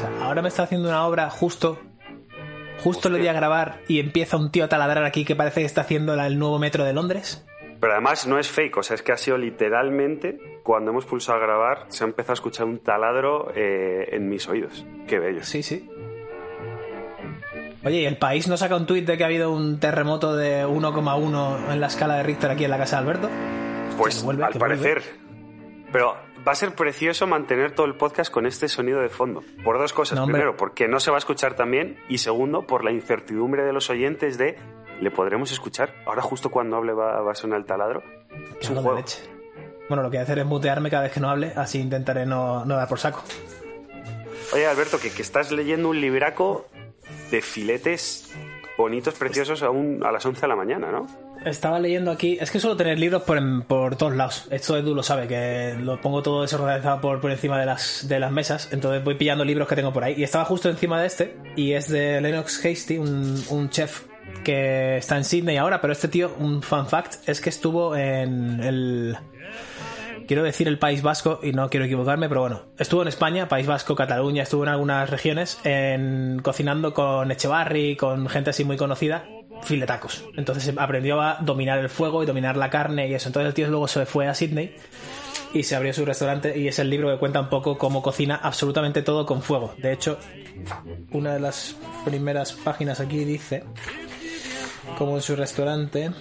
sea, ahora me está haciendo una obra justo. Justo lo voy a grabar y empieza un tío a taladrar aquí que parece que está haciendo el nuevo metro de Londres. Pero además no es fake, o sea, es que ha sido literalmente cuando hemos pulsado a grabar, se ha empezado a escuchar un taladro eh, en mis oídos. Qué bello. Sí, sí. Oye, ¿y el país no saca un tuit de que ha habido un terremoto de 1,1 en la escala de Richter aquí en la casa de Alberto? Pues vuelve, al vuelve. parecer. Pero va a ser precioso mantener todo el podcast con este sonido de fondo. Por dos cosas. No. Primero, porque no se va a escuchar tan bien. Y segundo, por la incertidumbre de los oyentes de ¿le podremos escuchar? Ahora justo cuando hable va, va a sonar el taladro. Es un juego. leche. Bueno, lo que voy a hacer es mutearme cada vez que no hable, así intentaré no, no dar por saco. Oye, Alberto, que, que estás leyendo un libraco de filetes bonitos, preciosos a, un- a las 11 de la mañana, ¿no? Estaba leyendo aquí, es que suelo tener libros por, por todos lados. Esto Edu lo sabe, que lo pongo todo desorganizado por, por encima de las, de las mesas. Entonces voy pillando libros que tengo por ahí. Y estaba justo encima de este, y es de Lennox Hasty, un, un chef que está en Sydney ahora. Pero este tío, un fun fact, es que estuvo en el. Quiero decir el País Vasco y no quiero equivocarme, pero bueno, estuvo en España, País Vasco, Cataluña, estuvo en algunas regiones cocinando con Echevarri, con gente así muy conocida, filetacos. Entonces aprendió a dominar el fuego y dominar la carne y eso. Entonces el tío luego se fue a Sydney y se abrió su restaurante y es el libro que cuenta un poco cómo cocina absolutamente todo con fuego. De hecho, una de las primeras páginas aquí dice como en su restaurante.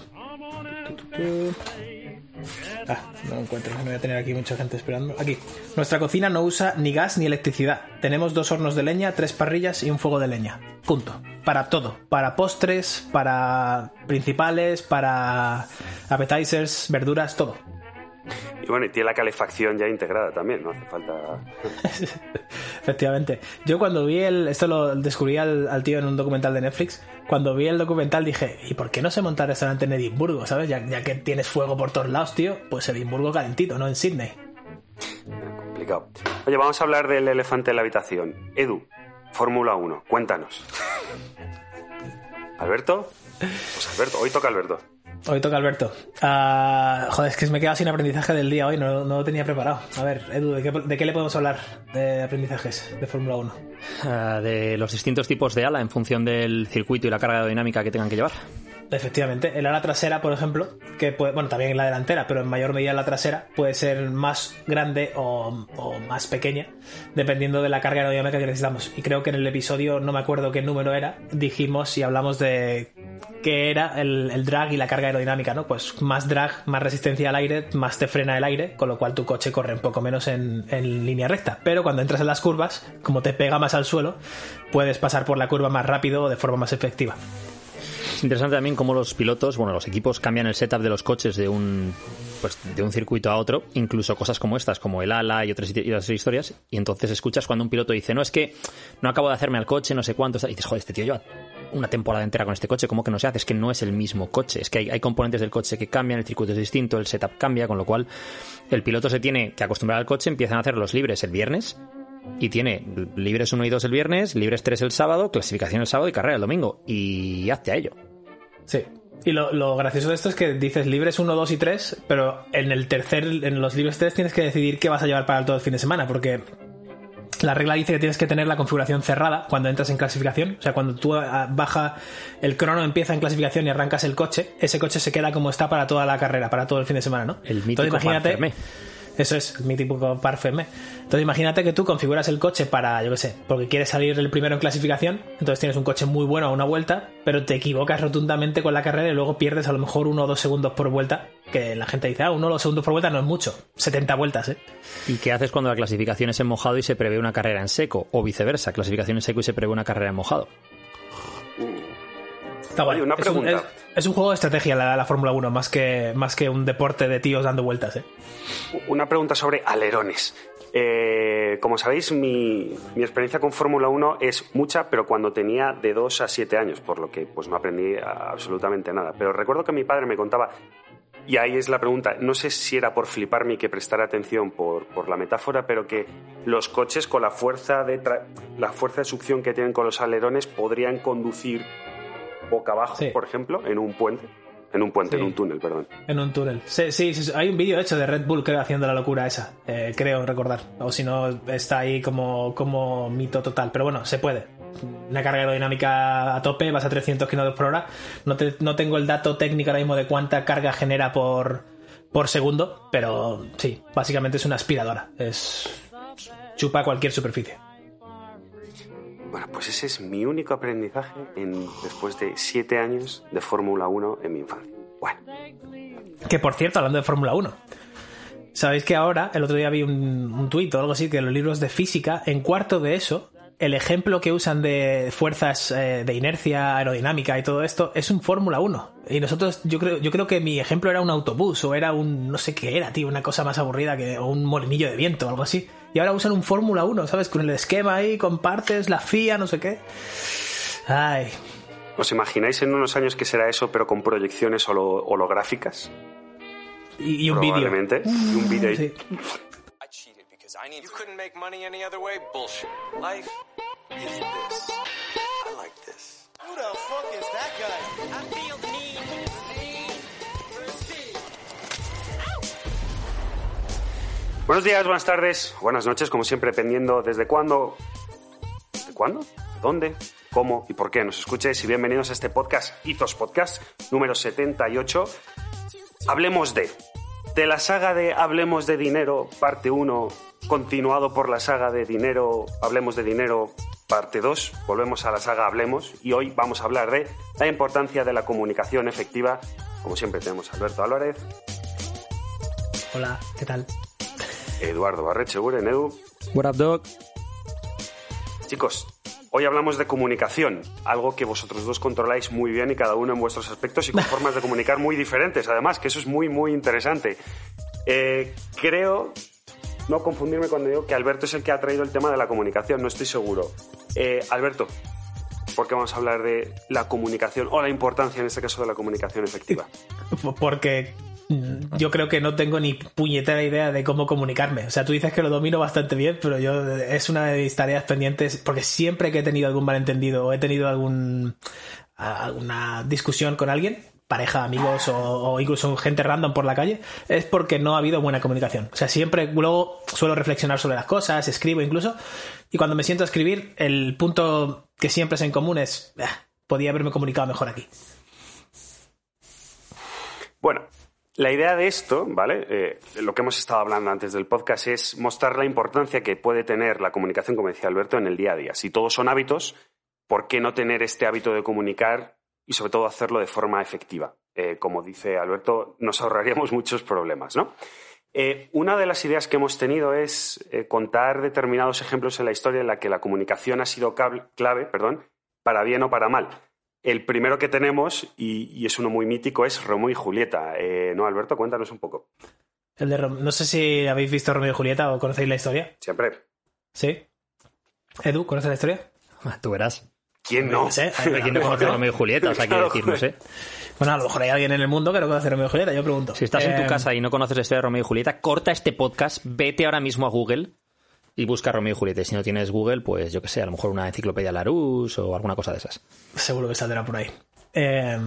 Ah, no encuentro, no voy a tener aquí mucha gente esperando. Aquí. Nuestra cocina no usa ni gas ni electricidad. Tenemos dos hornos de leña, tres parrillas y un fuego de leña. Punto. Para todo. Para postres, para principales, para appetizers, verduras, todo. Y bueno, y tiene la calefacción ya integrada también, no hace falta... Efectivamente. Yo cuando vi el. Esto lo descubrí al, al tío en un documental de Netflix. Cuando vi el documental dije, ¿y por qué no se monta el restaurante en Edimburgo? ¿Sabes? Ya, ya que tienes fuego por todos lados, tío. Pues Edimburgo calentito, no en Sydney. complicado. Oye, vamos a hablar del elefante en la habitación. Edu, Fórmula 1, cuéntanos. ¿Alberto? Pues Alberto, hoy toca Alberto. Hoy toca Alberto. Ah, joder, es que me he quedado sin aprendizaje del día hoy, no, no lo tenía preparado. A ver, Edu, ¿de qué, de qué le podemos hablar de aprendizajes de Fórmula 1? Ah, de los distintos tipos de ala en función del circuito y la carga aerodinámica que tengan que llevar. Efectivamente, el ala trasera, por ejemplo, que puede, bueno, también la delantera, pero en mayor medida la trasera, puede ser más grande o, o más pequeña, dependiendo de la carga aerodinámica que necesitamos. Y creo que en el episodio, no me acuerdo qué número era, dijimos y hablamos de qué era el, el drag y la carga aerodinámica, ¿no? Pues más drag, más resistencia al aire, más te frena el aire, con lo cual tu coche corre un poco menos en, en línea recta. Pero cuando entras en las curvas, como te pega más al suelo, puedes pasar por la curva más rápido o de forma más efectiva. Es interesante también cómo los pilotos, bueno, los equipos cambian el setup de los coches de un pues de un circuito a otro, incluso cosas como estas, como el ala y otras, y otras historias, y entonces escuchas cuando un piloto dice, no, es que no acabo de hacerme al coche, no sé cuánto, y dices, joder, este tío lleva una temporada entera con este coche, ¿cómo que no se hace? Es que no es el mismo coche, es que hay, hay componentes del coche que cambian, el circuito es distinto, el setup cambia, con lo cual el piloto se tiene que acostumbrar al coche, empiezan a hacer los libres el viernes, y tiene libres 1 y 2 el viernes, libres 3 el sábado, clasificación el sábado y carrera el domingo. Y hazte a ello. Sí. Y lo, lo gracioso de esto es que dices libres 1, 2 y 3, pero en el tercer, en los libres 3 tienes que decidir qué vas a llevar para todo el fin de semana, porque la regla dice que tienes que tener la configuración cerrada cuando entras en clasificación. O sea, cuando tú ah, baja el crono, empieza en clasificación y arrancas el coche, ese coche se queda como está para toda la carrera, para todo el fin de semana, ¿no? El mítico Entonces imagínate. Eso es, mi típico parfumé. Entonces imagínate que tú configuras el coche para, yo qué sé, porque quieres salir el primero en clasificación, entonces tienes un coche muy bueno a una vuelta, pero te equivocas rotundamente con la carrera y luego pierdes a lo mejor uno o dos segundos por vuelta, que la gente dice, ah, uno o dos segundos por vuelta no es mucho, 70 vueltas, ¿eh? ¿Y qué haces cuando la clasificación es en mojado y se prevé una carrera en seco? O viceversa, clasificación en seco y se prevé una carrera en mojado. Está guay. Oye, una Es un- pregunta. Es, es un juego de estrategia la, la Fórmula 1, más que, más que un deporte de tíos dando vueltas, ¿eh? Una pregunta sobre alerones. Eh, como sabéis, mi, mi experiencia con Fórmula 1 es mucha, pero cuando tenía de 2 a 7 años, por lo que pues no aprendí absolutamente nada. Pero recuerdo que mi padre me contaba, y ahí es la pregunta, no sé si era por fliparme y que prestara atención por, por la metáfora, pero que los coches con la fuerza, de la fuerza de succión que tienen con los alerones podrían conducir boca abajo, Sí. por ejemplo, en un puente. En un puente, Sí. en un túnel, perdón. En un túnel. Sí, sí, sí, hay un vídeo hecho de Red Bull, creo, haciendo la locura esa. Eh, creo recordar. O si no, está ahí como, como mito total. Pero bueno, se puede. Una carga aerodinámica a tope, vas a 300 km por hora. No, te- no tengo el dato técnico ahora mismo de cuánta carga genera por, por segundo, pero sí, básicamente es una aspiradora. Es. chupa cualquier superficie. Bueno, pues ese es mi único aprendizaje en, después de siete años de Fórmula 1 en mi infancia. Bueno, Que por cierto, hablando de Fórmula 1, sabéis que ahora, el otro día vi un, un tuit o algo así, que los libros de física, en cuarto de eso, el ejemplo que usan de fuerzas eh, de inercia, aerodinámica y todo esto es un Fórmula 1. Y nosotros, yo creo, yo creo que mi ejemplo era un autobús o era un, no sé qué era, tío, una cosa más aburrida que o un molinillo de viento o algo así. Y ahora usan un Fórmula 1, ¿sabes? Con el esquema ahí, con partes, la FIA, no sé qué. Ay, ¿os imagináis en unos años que será eso, pero con proyecciones holo- holográficas? y, y un vídeo. Probablemente. Y un vídeo. Sí. Who the fuck is that guy? I feel the Buenos días, buenas tardes, buenas noches, como siempre, dependiendo desde cuándo. ¿De cuándo? ¿Dónde? ¿Cómo? ¿Y por qué nos escuches? Y bienvenidos a este podcast, Hitos Podcast, número 78. Hablemos de. De la saga de Hablemos de Dinero, parte 1, continuado por la saga de Dinero, Hablemos de Dinero, parte 2. Volvemos a la saga Hablemos y hoy vamos a hablar de la importancia de la comunicación efectiva. Como siempre, tenemos a Alberto Álvarez, Hola, ¿qué tal? Eduardo Barrecheguren, Edu. What up, dog? Chicos, hoy hablamos de comunicación, algo que vosotros dos controláis muy bien y cada uno en vuestros aspectos y con formas de comunicar muy diferentes, además, que eso es muy, muy interesante. Eh, creo, no confundirme cuando digo que Alberto es el que ha traído el tema de la comunicación, no estoy seguro. Eh, Alberto, ¿por qué vamos a hablar de la comunicación o la importancia en este caso de la comunicación efectiva? Porque yo creo que no tengo ni puñetera idea de cómo comunicarme. O sea, tú dices que lo domino bastante bien, pero yo es una de mis tareas pendientes porque siempre que he tenido algún malentendido o he tenido algún a- alguna discusión con alguien, pareja, amigos o, o incluso gente random por la calle, es porque no ha habido buena comunicación. O sea, siempre luego suelo reflexionar sobre las cosas, escribo incluso, y cuando me siento a escribir, el punto que siempre es en común es, "Ah, podía haberme comunicado mejor aquí. Bueno, la idea de esto, ¿vale? Eh, lo que hemos estado hablando antes del podcast es mostrar la importancia que puede tener la comunicación, como decía Alberto, en el día a día. Si todos son hábitos, ¿por qué no tener este hábito de comunicar y sobre todo hacerlo de forma efectiva? Eh, como dice Alberto, nos ahorraríamos muchos problemas, ¿no? Eh, una de las ideas que hemos tenido es contar determinados ejemplos en la historia en la que la comunicación ha sido clave, perdón, para bien o para mal. El primero que tenemos, y, y es uno muy mítico, es Romeo y Julieta. Eh, no, Alberto, cuéntanos un poco. El de Rom- no sé si habéis visto Romeo y Julieta o conocéis la historia. Siempre. ¿Sí? Edu, ¿conoces la historia? Ah, Tú verás. ¿Quién no? ¿Quién no conoce a Romeo y Julieta? O sea, quiero decir, no sé. Bueno, a lo mejor hay alguien en el mundo que no conoce Romeo y Julieta, yo pregunto. Si estás en Eh, tu casa y no conoces la historia de Romeo y Julieta, corta este podcast, vete ahora mismo a Google y busca Romeo y Julieta. Si no tienes Google, pues yo qué sé, a lo mejor una enciclopedia Larousse o alguna cosa de esas. Seguro que saldrá por ahí. Eh,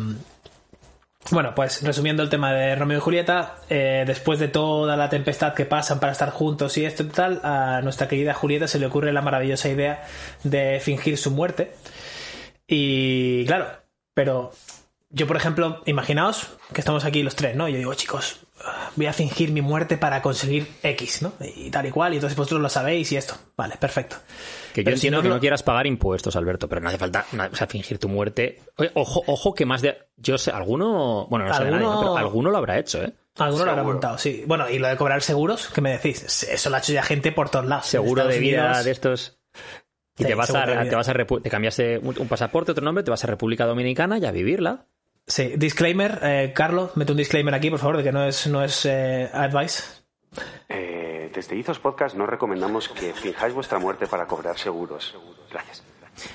bueno, pues resumiendo el tema de Romeo y Julieta, eh, después de toda la tempestad que pasan para estar juntos y esto y tal, a nuestra querida Julieta se le ocurre la maravillosa idea de fingir su muerte. Y claro, pero yo, por ejemplo, imaginaos que estamos aquí los tres, ¿no? Yo digo, chicos, voy a fingir mi muerte para conseguir X, ¿no? Y tal y cual, y entonces vosotros lo sabéis y esto. Vale, perfecto. Que yo Pero si entiendo no que no quieras pagar impuestos, Alberto, pero no hace falta no, o sea, fingir tu muerte. Oye, ojo, ojo que más de... Yo sé, alguno... Bueno, no sé nadie, ¿no? Alguno- pero alguno lo habrá hecho, ¿eh? Alguno lo habrá montado, sí. Bueno, y lo de cobrar seguros, ¿qué me decís? Eso lo ha hecho ya gente por todos lados. Seguro de vida Unidos- de estos... Y Sí, te vas a, te vas a Repu- te cambiaste un, un pasaporte, otro nombre, te vas a República Dominicana y a vivirla. Sí, disclaimer, eh, Carlos, mete un disclaimer aquí, por favor, de que no es, no es eh, advice. Eh, desde Izos Podcast no recomendamos que finjáis vuestra muerte para cobrar seguros. Gracias.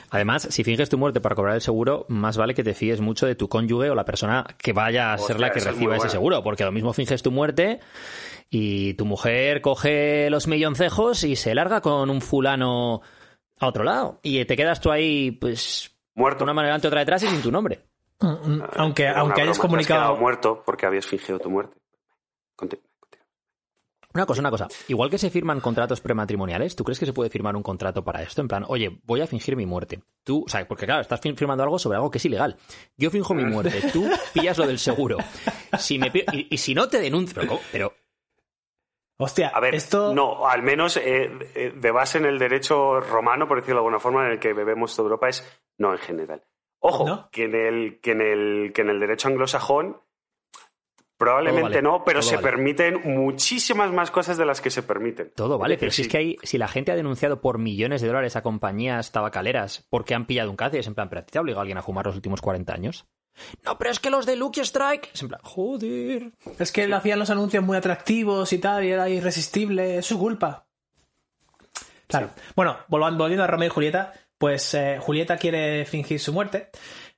Además, si finges tu muerte para cobrar el seguro, más vale que te fíes mucho de tu cónyuge o la persona que vaya a ser la que es reciba ese seguro, porque lo mismo finges tu muerte y tu mujer coge los milloncejos y se larga con un fulano a otro lado y te quedas tú ahí, pues, Muerto. una mano delante otra detrás y sin tu nombre. Mm, mm, Aunque, Era una aunque hayas broma, has comunicado. quedado muerto porque habías fingido tu muerte. Conti- continúa. Una cosa, una cosa. Igual que se firman contratos prematrimoniales, ¿tú crees que se puede firmar un contrato para esto? En plan, oye, voy a fingir mi muerte. Tú, o sea, porque claro, estás fir- firmando algo sobre algo que es ilegal. Yo finjo mi muerte, tú pillas lo del seguro. Si me y, y si no te denuncio, pero Hostia, A ver, esto. no, al menos eh, eh, de base en el derecho romano, por decirlo de alguna forma, en el que bebemos toda Europa, es no en general. Ojo, ¿No? que, en el, que, en el, que en el derecho anglosajón probablemente vale, no, pero todo se vale. permiten muchísimas más cosas de las que se permiten. todo vale. Pero si es que hay, si la gente ha denunciado por millones de dólares a compañías tabacaleras porque han pillado un cáncer, es en plan, ¿pero a ti te ha obligado alguien a fumar los últimos 40 años? No, pero es que los de Lucky Strike. Es en plan, joder. Es que le hacían los anuncios muy atractivos y tal, y era irresistible, es su culpa. Claro. Bueno, volviendo a Romeo y Julieta, pues eh, Julieta quiere fingir su muerte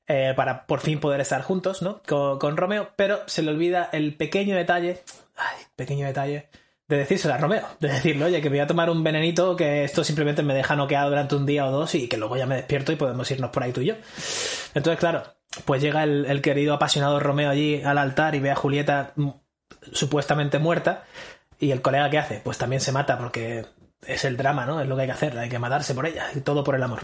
eh, para por fin poder estar juntos, ¿no? Con, Romeo, pero se le olvida el pequeño detalle, ay, pequeño detalle, de decírselo a Romeo, de decirle, oye, que me voy a tomar un venenito, que esto simplemente me deja noqueado durante un día o dos y que luego ya me despierto y podemos irnos por ahí tú y yo. Entonces, claro, pues llega el, el querido apasionado Romeo allí al altar y ve a Julieta mm, supuestamente muerta. Y el colega, ¿qué hace? Pues también se mata porque es el drama, ¿no? Es lo que hay que hacer, hay que matarse por ella y todo por el amor.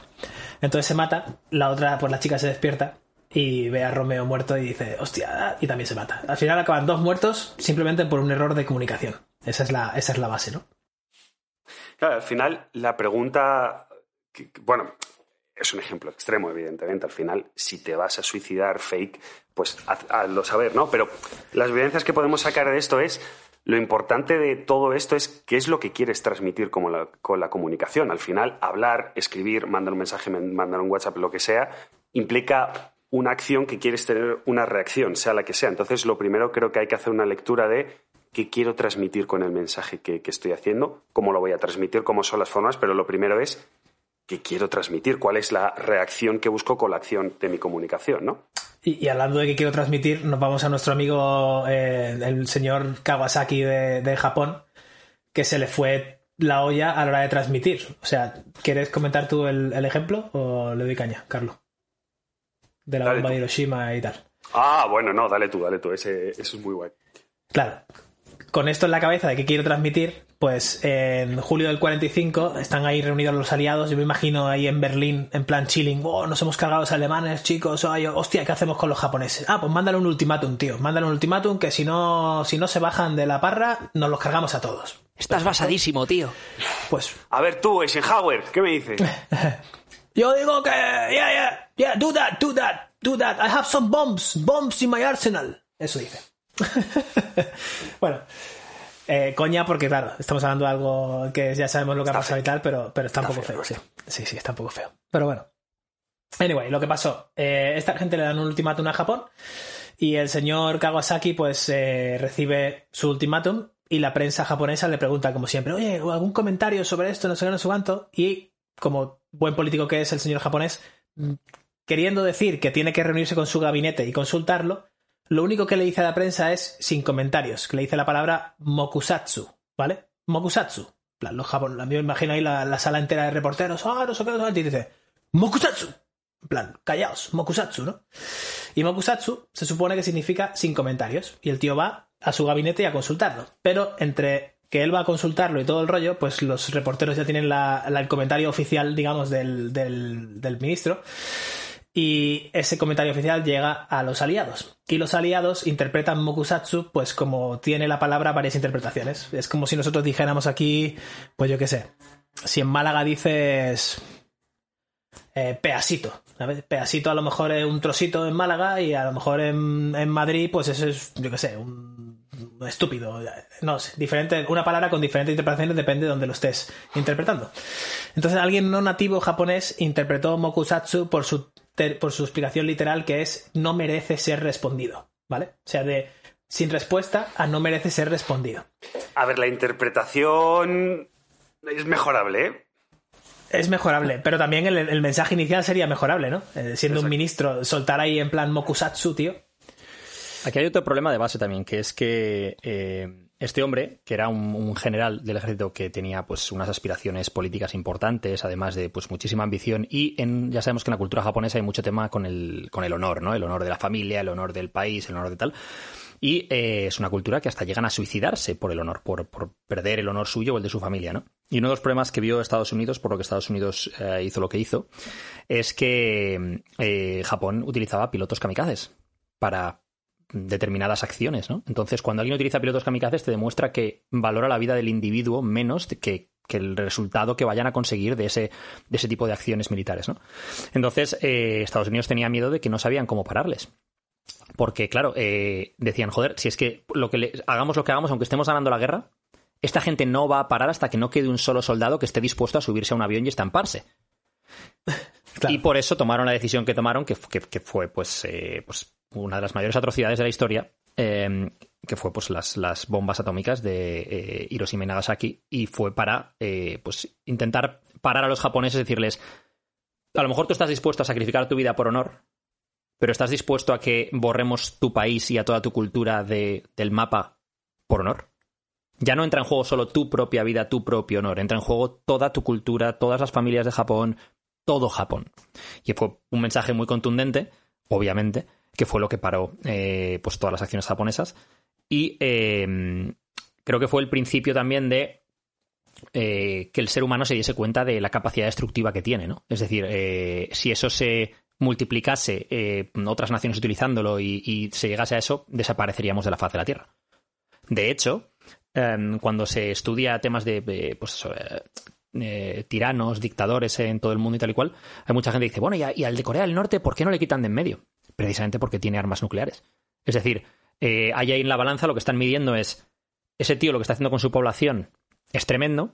Entonces se mata, la otra, pues la chica se despierta y ve a Romeo muerto y dice, hostia, y también se mata. Al final acaban dos muertos simplemente por un error de comunicación. Esa es la, esa es la base, ¿no? Claro, al final la pregunta, bueno, es un ejemplo extremo, evidentemente. Al final, si te vas a suicidar fake, pues haz- hazlo saber, ¿no? Pero las evidencias que podemos sacar de esto es lo importante de todo esto es qué es lo que quieres transmitir con la comunicación. Al final, hablar, escribir, mandar un mensaje, men- mandar un WhatsApp, lo que sea, implica una acción que quieres tener una reacción, sea la que sea. Entonces, lo primero creo que hay que hacer una lectura de qué quiero transmitir con el mensaje que, que estoy haciendo, cómo lo voy a transmitir, cómo son las formas, pero lo primero es qué quiero transmitir, cuál es la reacción que busco con la acción de mi comunicación, ¿no? Y, y hablando de que quiero transmitir, nos vamos a nuestro amigo, eh, el señor Kawasaki de, de Japón, que se le fue la olla a la hora de transmitir. O sea, ¿quieres comentar tú el, el ejemplo o le doy caña, Carlos? De la Dale bomba tú. de Hiroshima y tal. Ah, bueno, no, dale tú, dale tú, ese, eso es muy guay. Claro, con esto en la cabeza de que quiero transmitir, pues en julio del 45 están ahí reunidos los aliados. Yo me imagino ahí en Berlín, en plan chilling. Oh, nos hemos cargado a los alemanes, chicos. Ay, hostia, ¿qué hacemos con los japoneses? Ah, pues mándale un ultimátum, tío. Mándale un ultimátum que si no, si no se bajan de la parra, nos los cargamos a todos. Estás basadísimo, tío. Pues A ver tú, Eisenhower, ¿qué me dices? yo digo que, yeah, yeah, yeah, do that, do that, do that. I have some bombs, bombs in my arsenal. Eso dice. bueno, eh, coña, porque claro, estamos hablando de algo que ya sabemos lo que ha pasado y tal, pero, pero está un poco feo, sí. Sí, sí, está un poco feo. Pero bueno. Anyway, lo que pasó. eh, esta gente le dan un ultimátum a Japón y el señor Kawasaki pues eh, recibe su ultimátum y la prensa japonesa le pregunta como siempre, oye, algún comentario sobre esto, no sé qué, no sé cuánto. Y como buen político que es el señor japonés, mm, queriendo decir que tiene que reunirse con su gabinete y consultarlo, lo único que le dice a la prensa es sin comentarios, que le dice la palabra mokusatsu, ¿vale? Mokusatsu. Plan, Los japon- yo me imagino ahí la, la sala entera de reporteros, ah, no sé qué, no sé qué", y dice, mokusatsu. En plan, callaos, mokusatsu, ¿no? Y mokusatsu se supone que significa sin comentarios. Y el tío va a su gabinete y a consultarlo. Pero entre que él va a consultarlo y todo el rollo, pues los reporteros ya tienen la- el comentario oficial, digamos, del- del ministro. Y ese comentario oficial llega a los aliados. Y los aliados interpretan mokusatsu, pues como tiene la palabra varias interpretaciones. Es como si nosotros dijéramos aquí, pues yo qué sé. Si en Málaga dices eh, peasito. ¿sabes? Peasito a lo mejor es un trocito en Málaga y a lo mejor en, en Madrid, pues eso es, yo qué sé, un, estúpido. No sé, diferente, una palabra con diferentes interpretaciones depende de donde lo estés interpretando. Entonces alguien no nativo japonés interpretó mokusatsu por su, por su explicación literal que es no merece ser respondido. ¿Vale? O sea, de sin respuesta a no merece ser respondido. A ver, la interpretación es mejorable, ¿eh? Es mejorable, pero también el, el mensaje inicial sería mejorable, ¿no? Eh, siendo un ministro, soltar ahí en plan mokusatsu, tío. Aquí hay otro problema de base también, que es que eh, este hombre, que era un, general del ejército que tenía pues unas aspiraciones políticas importantes, además de pues muchísima ambición, y ya sabemos que en la cultura japonesa hay mucho tema con el, con el honor, ¿no? El honor de la familia, el honor del país, el honor de tal. Y eh, es una cultura que hasta llegan a suicidarse por el honor, por, por perder el honor suyo o el de su familia, ¿no? Y uno de los problemas que vio Estados Unidos, por lo que Estados Unidos eh, hizo lo que hizo, es que eh, Japón utilizaba pilotos kamikazes para determinadas acciones, ¿no? Entonces, cuando alguien utiliza pilotos kamikazes, te demuestra que valora la vida del individuo menos que, que el resultado que vayan a conseguir de ese, de ese tipo de acciones militares, ¿no? Entonces, eh, Estados Unidos tenía miedo de que no sabían cómo pararles. Porque, claro, eh, decían, joder, si es que lo que le- hagamos lo que hagamos, aunque estemos ganando la guerra, esta gente no va a parar hasta que no quede un solo soldado que esté dispuesto a subirse a un avión y estamparse. Claro. Y por eso tomaron la decisión que tomaron, que- que fue pues, eh, pues una de las mayores atrocidades de la historia, eh, que fue pues las, las bombas atómicas de eh, Hiroshima y Nagasaki, y fue para eh, pues intentar parar a los japoneses decirles, a lo mejor tú estás dispuesto a sacrificar tu vida por honor, pero estás dispuesto a que borremos tu país y a toda tu cultura de- del mapa por honor. Ya no entra en juego solo tu propia vida, tu propio honor, entra en juego toda tu cultura, todas las familias de Japón, todo Japón. Y fue un mensaje muy contundente, obviamente, que fue lo que paró eh, pues todas las acciones japonesas. Y eh, creo que fue el principio también de eh, que el ser humano se diese cuenta de la capacidad destructiva que tiene, ¿no? Es decir, eh, si eso se multiplicase, eh, otras naciones utilizándolo y, y se llegase a eso, desapareceríamos de la faz de la Tierra. De hecho, em, cuando se estudia temas de, pues tiranos, dictadores en todo el mundo y tal y cual, hay mucha gente que dice, bueno, y, y al de Corea del Norte, ¿por qué no le quitan de en medio? Precisamente porque tiene armas nucleares. Es decir, eh, hay ahí en la balanza lo que están midiendo es ese tío lo que está haciendo con su población es tremendo,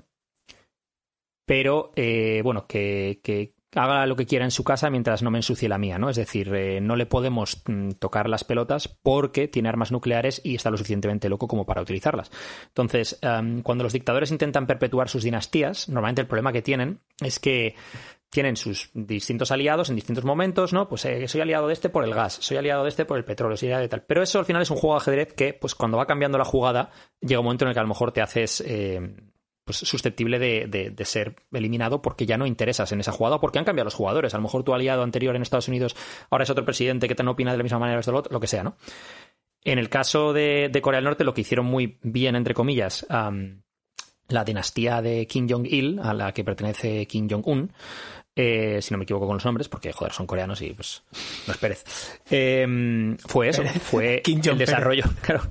pero eh, bueno, que, haga lo que quiera en su casa mientras no me ensucie la mía, ¿no? Es decir, eh, no le podemos mm, tocar las pelotas porque tiene armas nucleares y está lo suficientemente loco como para utilizarlas. Entonces, cuando los dictadores intentan perpetuar sus dinastías, normalmente el problema que tienen es que tienen sus distintos aliados en distintos momentos, ¿no? Pues eh, soy aliado de este por el gas, soy aliado de este por el petróleo, soy aliado de tal. Pero eso al final es un juego de ajedrez que, pues cuando va cambiando la jugada, llega un momento en el que a lo mejor te haces eh, pues, susceptible de, de- ser eliminado porque ya no interesas en esa jugada o porque han cambiado los jugadores. A lo mejor tu aliado anterior en Estados Unidos ahora es otro presidente que te no opina de la misma manera, lo, que sea, ¿no? En el caso de, Corea del Norte, lo que hicieron muy bien, entre comillas, la dinastía de Kim Jong-il, a la que pertenece Kim Jong-un, eh, si no me equivoco con los nombres, porque joder, son coreanos y pues no es Pérez. Eh, fue eso, fue el desarrollo, claro,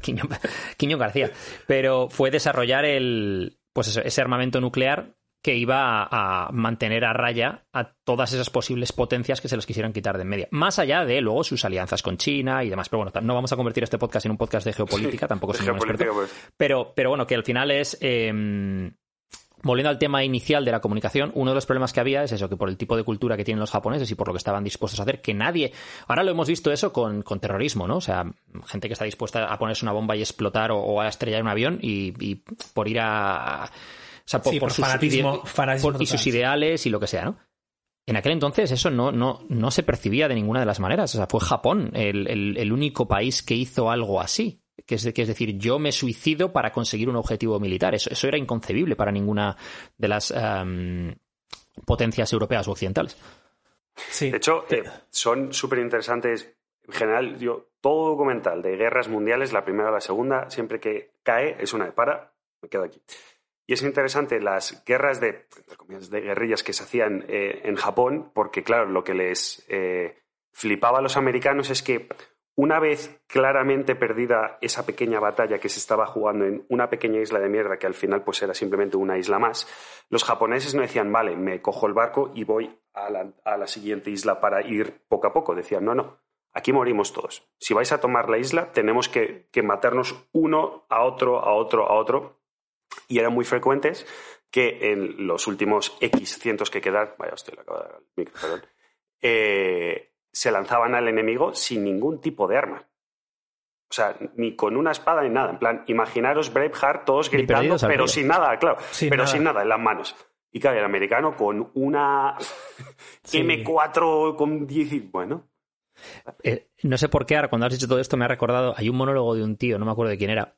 Jong García, pero fue desarrollar el, pues eso, ese armamento nuclear que iba a, a mantener a raya a todas esas posibles potencias que se los quisieran quitar de en medio. Más allá de luego sus alianzas con China y demás. Pero bueno, no vamos a convertir este podcast en un podcast de geopolítica, tampoco soy un experto. geopolítica, pues. Pero, pero bueno, que al final es. eh, volviendo al tema inicial de la comunicación, uno de los problemas que había es eso, que por el tipo de cultura que tienen los japoneses y por lo que estaban dispuestos a hacer, que nadie. Ahora lo hemos visto eso con, con terrorismo, ¿no? O sea, gente que está dispuesta a ponerse una bomba y explotar o, o a estrellar un avión y, y por ir a. O sea, por, Sí, por por sus fanatismo- ide- fanatismo por- y sus ideales y lo que sea, ¿no? En aquel entonces eso no, no, no se percibía de ninguna de las maneras. O sea, fue Japón el, el- el único país que hizo algo así. Que es, que es decir, yo me suicido para conseguir un objetivo militar. Eso, eso era inconcebible para ninguna de las em, potencias europeas o occidentales. Sí. De hecho, eh, son súper interesantes. En general, yo, todo documental de guerras mundiales, la primera o la segunda, siempre que cae es una de para, me quedo aquí. Y es interesante las guerras de, entre comillas, de guerrillas que se hacían eh, en Japón, porque claro, lo que les eh, flipaba a los americanos es que una vez claramente perdida esa pequeña batalla que se estaba jugando en una pequeña isla de mierda, que al final pues era simplemente una isla más, los japoneses no decían, vale, me cojo el barco y voy a la, a la siguiente isla para ir poco a poco. Decían, no, no, aquí morimos todos. Si vais a tomar la isla, tenemos que, que matarnos uno a otro, a otro, a otro. Y eran muy frecuentes que en los últimos X cientos que quedan, vaya, hostia, le acabo de dar al micro, perdón, eh, se lanzaban al enemigo sin ningún tipo de arma. O sea, ni con una espada ni nada. En plan, imaginaros Braveheart todos gritando, pero sin nada, claro. Sin pero nada. sin nada, en las manos. Y claro, el americano con una Sí. M4 con 10 y bueno. Eh, no sé por qué ahora cuando has dicho todo esto me ha recordado, hay un monólogo de un tío, no me acuerdo de quién era,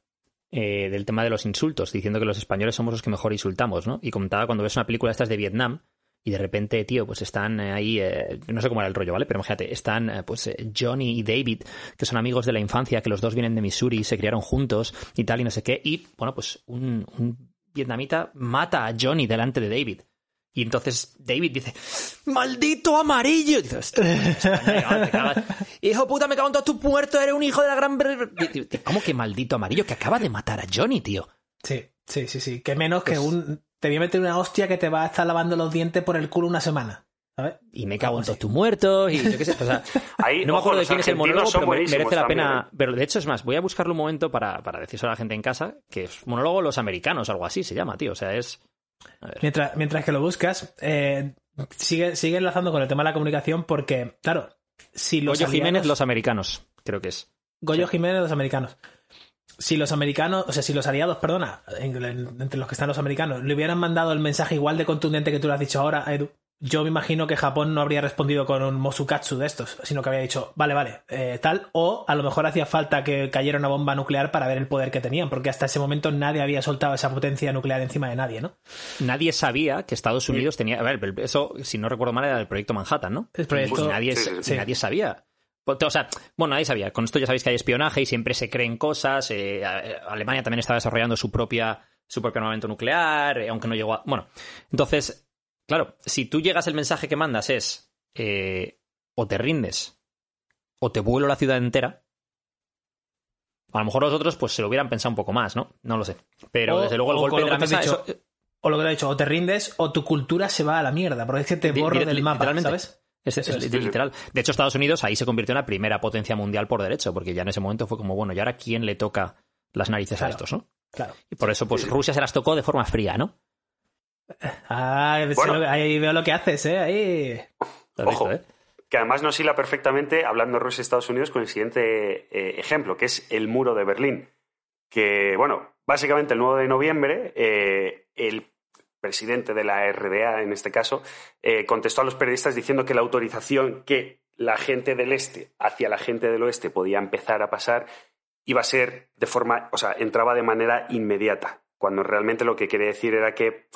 eh, del tema de los insultos, diciendo que los españoles somos los que mejor insultamos, ¿no? Y comentaba cuando ves una película de estas de Vietnam y de repente, tío, pues están eh, ahí, eh, no sé cómo era el rollo, ¿vale? Pero imagínate, están eh, pues eh, Johnny y David, que son amigos de la infancia, que los dos vienen de Missouri se criaron juntos y tal y no sé qué, y bueno, pues un, un vietnamita mata a Johnny delante de David. Y entonces David dice, ¡maldito amarillo! Y dices, "Hostia, te cagas. Hijo puta, me cago en todos tus muertos, eres un hijo de la gran... bre-". ¿Cómo que maldito amarillo? Que acaba de matar a Johnny, tío. Sí, sí, sí, sí. Que menos que Pues- un. Te voy a meter una hostia que te va a estar lavando los dientes por el culo una semana. ¿Sabes? Y me cago en todos tus muertos y yo qué sé. O sea, Ahí, no me ojo, acuerdo de quién es el monólogo, pero merece la también, pena. ¿eh? Pero de hecho, es más, voy a buscarlo un momento para, para decírselo a la gente en casa, que es monólogo Los Americanos, algo así se llama, tío. O sea, es. Mientras, mientras que lo buscas, eh, sigue, sigue enlazando con el tema de la comunicación porque, claro, si los Goyo Jiménez, Los Americanos, creo que es. Goyo Jiménez, los americanos. Si los americanos, o sea, si los aliados, perdona, en- en- entre los que están los americanos, le hubieran mandado el mensaje igual de contundente que tú lo has dicho ahora, Edu, yo me imagino que Japón no habría respondido con un Mosukatsu de estos, sino que habría dicho, vale, vale, eh, tal, o a lo mejor hacía falta que cayera una bomba nuclear para ver el poder que tenían, porque hasta ese momento nadie había soltado esa potencia nuclear encima de nadie, ¿no? Nadie sabía que Estados Unidos tenía. A ver, eso, si no recuerdo mal, era el proyecto Manhattan, ¿no? El proyecto- Pues nadie, Sí, sí, y sí. nadie sabía. O sea, bueno, nadie sabía. Con esto ya sabéis que hay espionaje y siempre se creen cosas. eh, eh, Alemania también estaba desarrollando su propia, su propio armamento nuclear, eh, aunque no llegó a. Bueno, entonces, claro, si tú llegas, el mensaje que mandas es eh, o te rindes o te vuelo la ciudad entera. A lo mejor los otros pues se lo hubieran pensado un poco más, ¿no? No lo sé. Pero O- desde luego el golpe de la te mesa. dicho, eso- O lo que he dicho, o te rindes o tu cultura se va a la mierda, porque es que te borro del mapa. ¿sabes? Es, Eso es es. literal. De hecho, Estados Unidos ahí se convirtió en la primera potencia mundial por derecho, porque ya en ese momento fue como, bueno, ¿y ahora quién le toca las narices Claro. a estos, no? Claro. Y por eso, pues Rusia se las tocó de forma fría, ¿no? Ah, Bueno. ahí veo lo que haces, ¿eh? Ahí. Ojo. visto, ¿eh? Que además nos hila perfectamente, hablando de Rusia y Estados Unidos, con el siguiente eh, ejemplo, que es el muro de Berlín. Que, bueno, básicamente el 9 de noviembre, eh, el presidente de la RDA, en este caso, eh, contestó a los periodistas diciendo que la autorización que la gente del este hacia la gente del oeste podía empezar a pasar iba a ser de forma, o sea, entraba de manera inmediata, cuando realmente lo que quería decir era que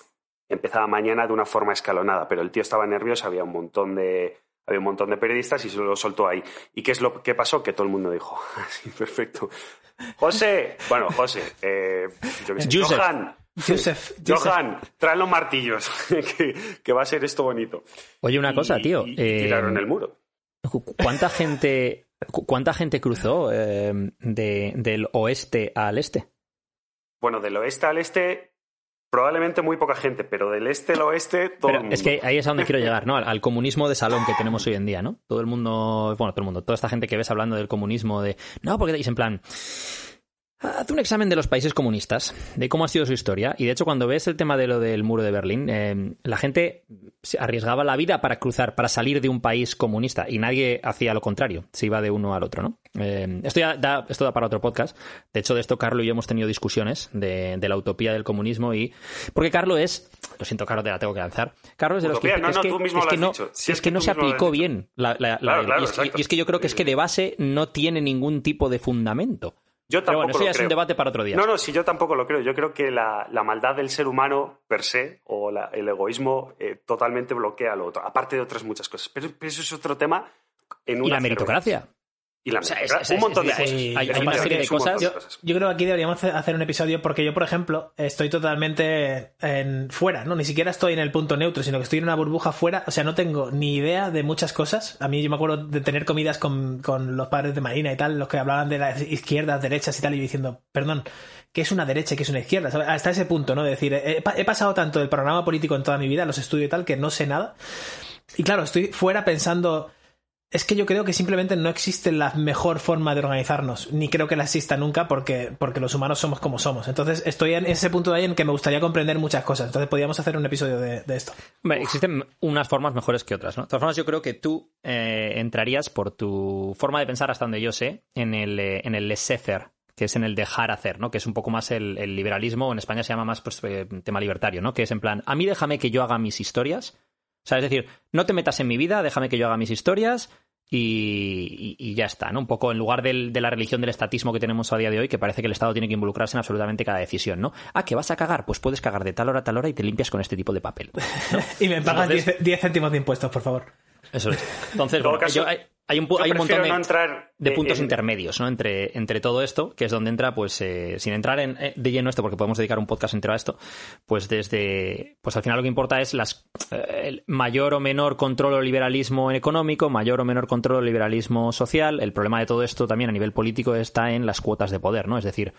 empezaba mañana de una forma escalonada, pero el tío estaba nervioso, había un montón de había un montón de periodistas y se lo soltó ahí. ¿Y qué es lo que pasó? Que todo el mundo dijo, sí, perfecto. José, bueno, José, eh, yo qué sé, Joseph. Johan, Joseph, Joseph. Johan, trae los martillos, que, que va a ser esto bonito. Oye, una Y- cosa, tío. y- y eh, tiraron el muro. cu- ¿Cuánta gente, cu- cuánta gente cruzó eh, de- del oeste al este? Bueno, del oeste al este, probablemente muy poca gente, pero del este al oeste, todo Pero el mundo. es que ahí es a donde quiero llegar, ¿no? Al, al comunismo de salón que tenemos hoy en día, ¿no? Todo el mundo, bueno, todo el mundo, toda esta gente que ves hablando del comunismo, de, no, porque dice en plan, haz un examen de los países comunistas, de cómo ha sido su historia, y de hecho cuando ves el tema de lo del muro de Berlín, eh, la gente se arriesgaba la vida para cruzar, para salir de un país comunista, y nadie hacía lo contrario, se iba de uno al otro, ¿no? Eh, esto ya da, esto da para otro podcast. De hecho, de esto Carlo y yo hemos tenido discusiones de, de la utopía del comunismo y... Porque Carlo es... Lo siento, Carlo, te la tengo que lanzar. Carlo es de los que... No, es no, que, es que no, dicho. Si es es que que no tú se aplicó bien la, la- la- Claro, claro, y, es, y es que yo creo que es que de base no tiene ningún tipo de fundamento. Yo Pero tampoco bueno, eso lo es un creo. debate para otro día. No, no, si yo tampoco lo creo. Yo creo que la, la maldad del ser humano per se o la- el egoísmo eh, totalmente bloquea lo otro, aparte de otras muchas cosas. Pero, pero eso es otro tema. En y la meritocracia. Y la O sea, es- es- un montón de es- cosas. hay- hay una serie de cosas- Yo, creo que aquí deberíamos hacer un episodio porque yo, por ejemplo, estoy totalmente en fuera, ¿no? Ni siquiera estoy en el punto neutro, sino que estoy en una burbuja fuera. O sea, no tengo ni idea de muchas cosas. A mí yo me acuerdo de tener comidas con, con los padres de Marina y tal, los que hablaban de las izquierdas, derechas y tal, y yo diciendo, perdón, ¿qué es una derecha y qué es una izquierda? ¿Sabes? Hasta ese punto, ¿no? De decir, he, he pasado tanto del panorama político en toda mi vida, los estudios y tal, que no sé nada. Y claro, estoy fuera pensando... Es que yo creo que simplemente no existe la mejor forma de organizarnos, ni creo que la exista nunca porque, porque los humanos somos como somos. Entonces estoy en ese punto de ahí en que me gustaría comprender muchas cosas. Entonces podríamos hacer un episodio de, esto. Hombre, existen unas formas mejores que otras, ¿no? De todas formas, yo creo que tú eh, entrarías por tu forma de pensar, hasta donde yo sé, en el, eh, en el laissez-faire, que es en el dejar hacer, ¿no? Que es un poco más el, liberalismo, en España se llama más pues, eh, tema libertario, ¿no? Que es en plan, a mí déjame que yo haga mis historias, sea, es decir, no te metas en mi vida, déjame que yo haga mis historias, y, y- y ya está, ¿no? Un poco en lugar del- de la religión del estatismo que tenemos a día de hoy, que parece que el Estado tiene que involucrarse en absolutamente cada decisión, ¿no? Ah, que vas a cagar, pues puedes cagar de tal hora a tal hora y te limpias con este tipo de papel. Y me pagas Entonces- 10, 10 céntimos de impuestos, por favor. Eso es. Entonces, bueno, caso, yo- hay, un, hay un montón de, no entrar de en- puntos en- intermedios, ¿no? Entre, entre todo esto, que es donde entra, pues, eh, sin entrar en, eh, de lleno esto, porque podemos dedicar un podcast entero a esto, pues desde, pues al final lo que importa es las, eh, el mayor o menor control o liberalismo económico, mayor o menor control o liberalismo social. El problema de todo esto también a nivel político está en las cuotas de poder, ¿no? Es decir,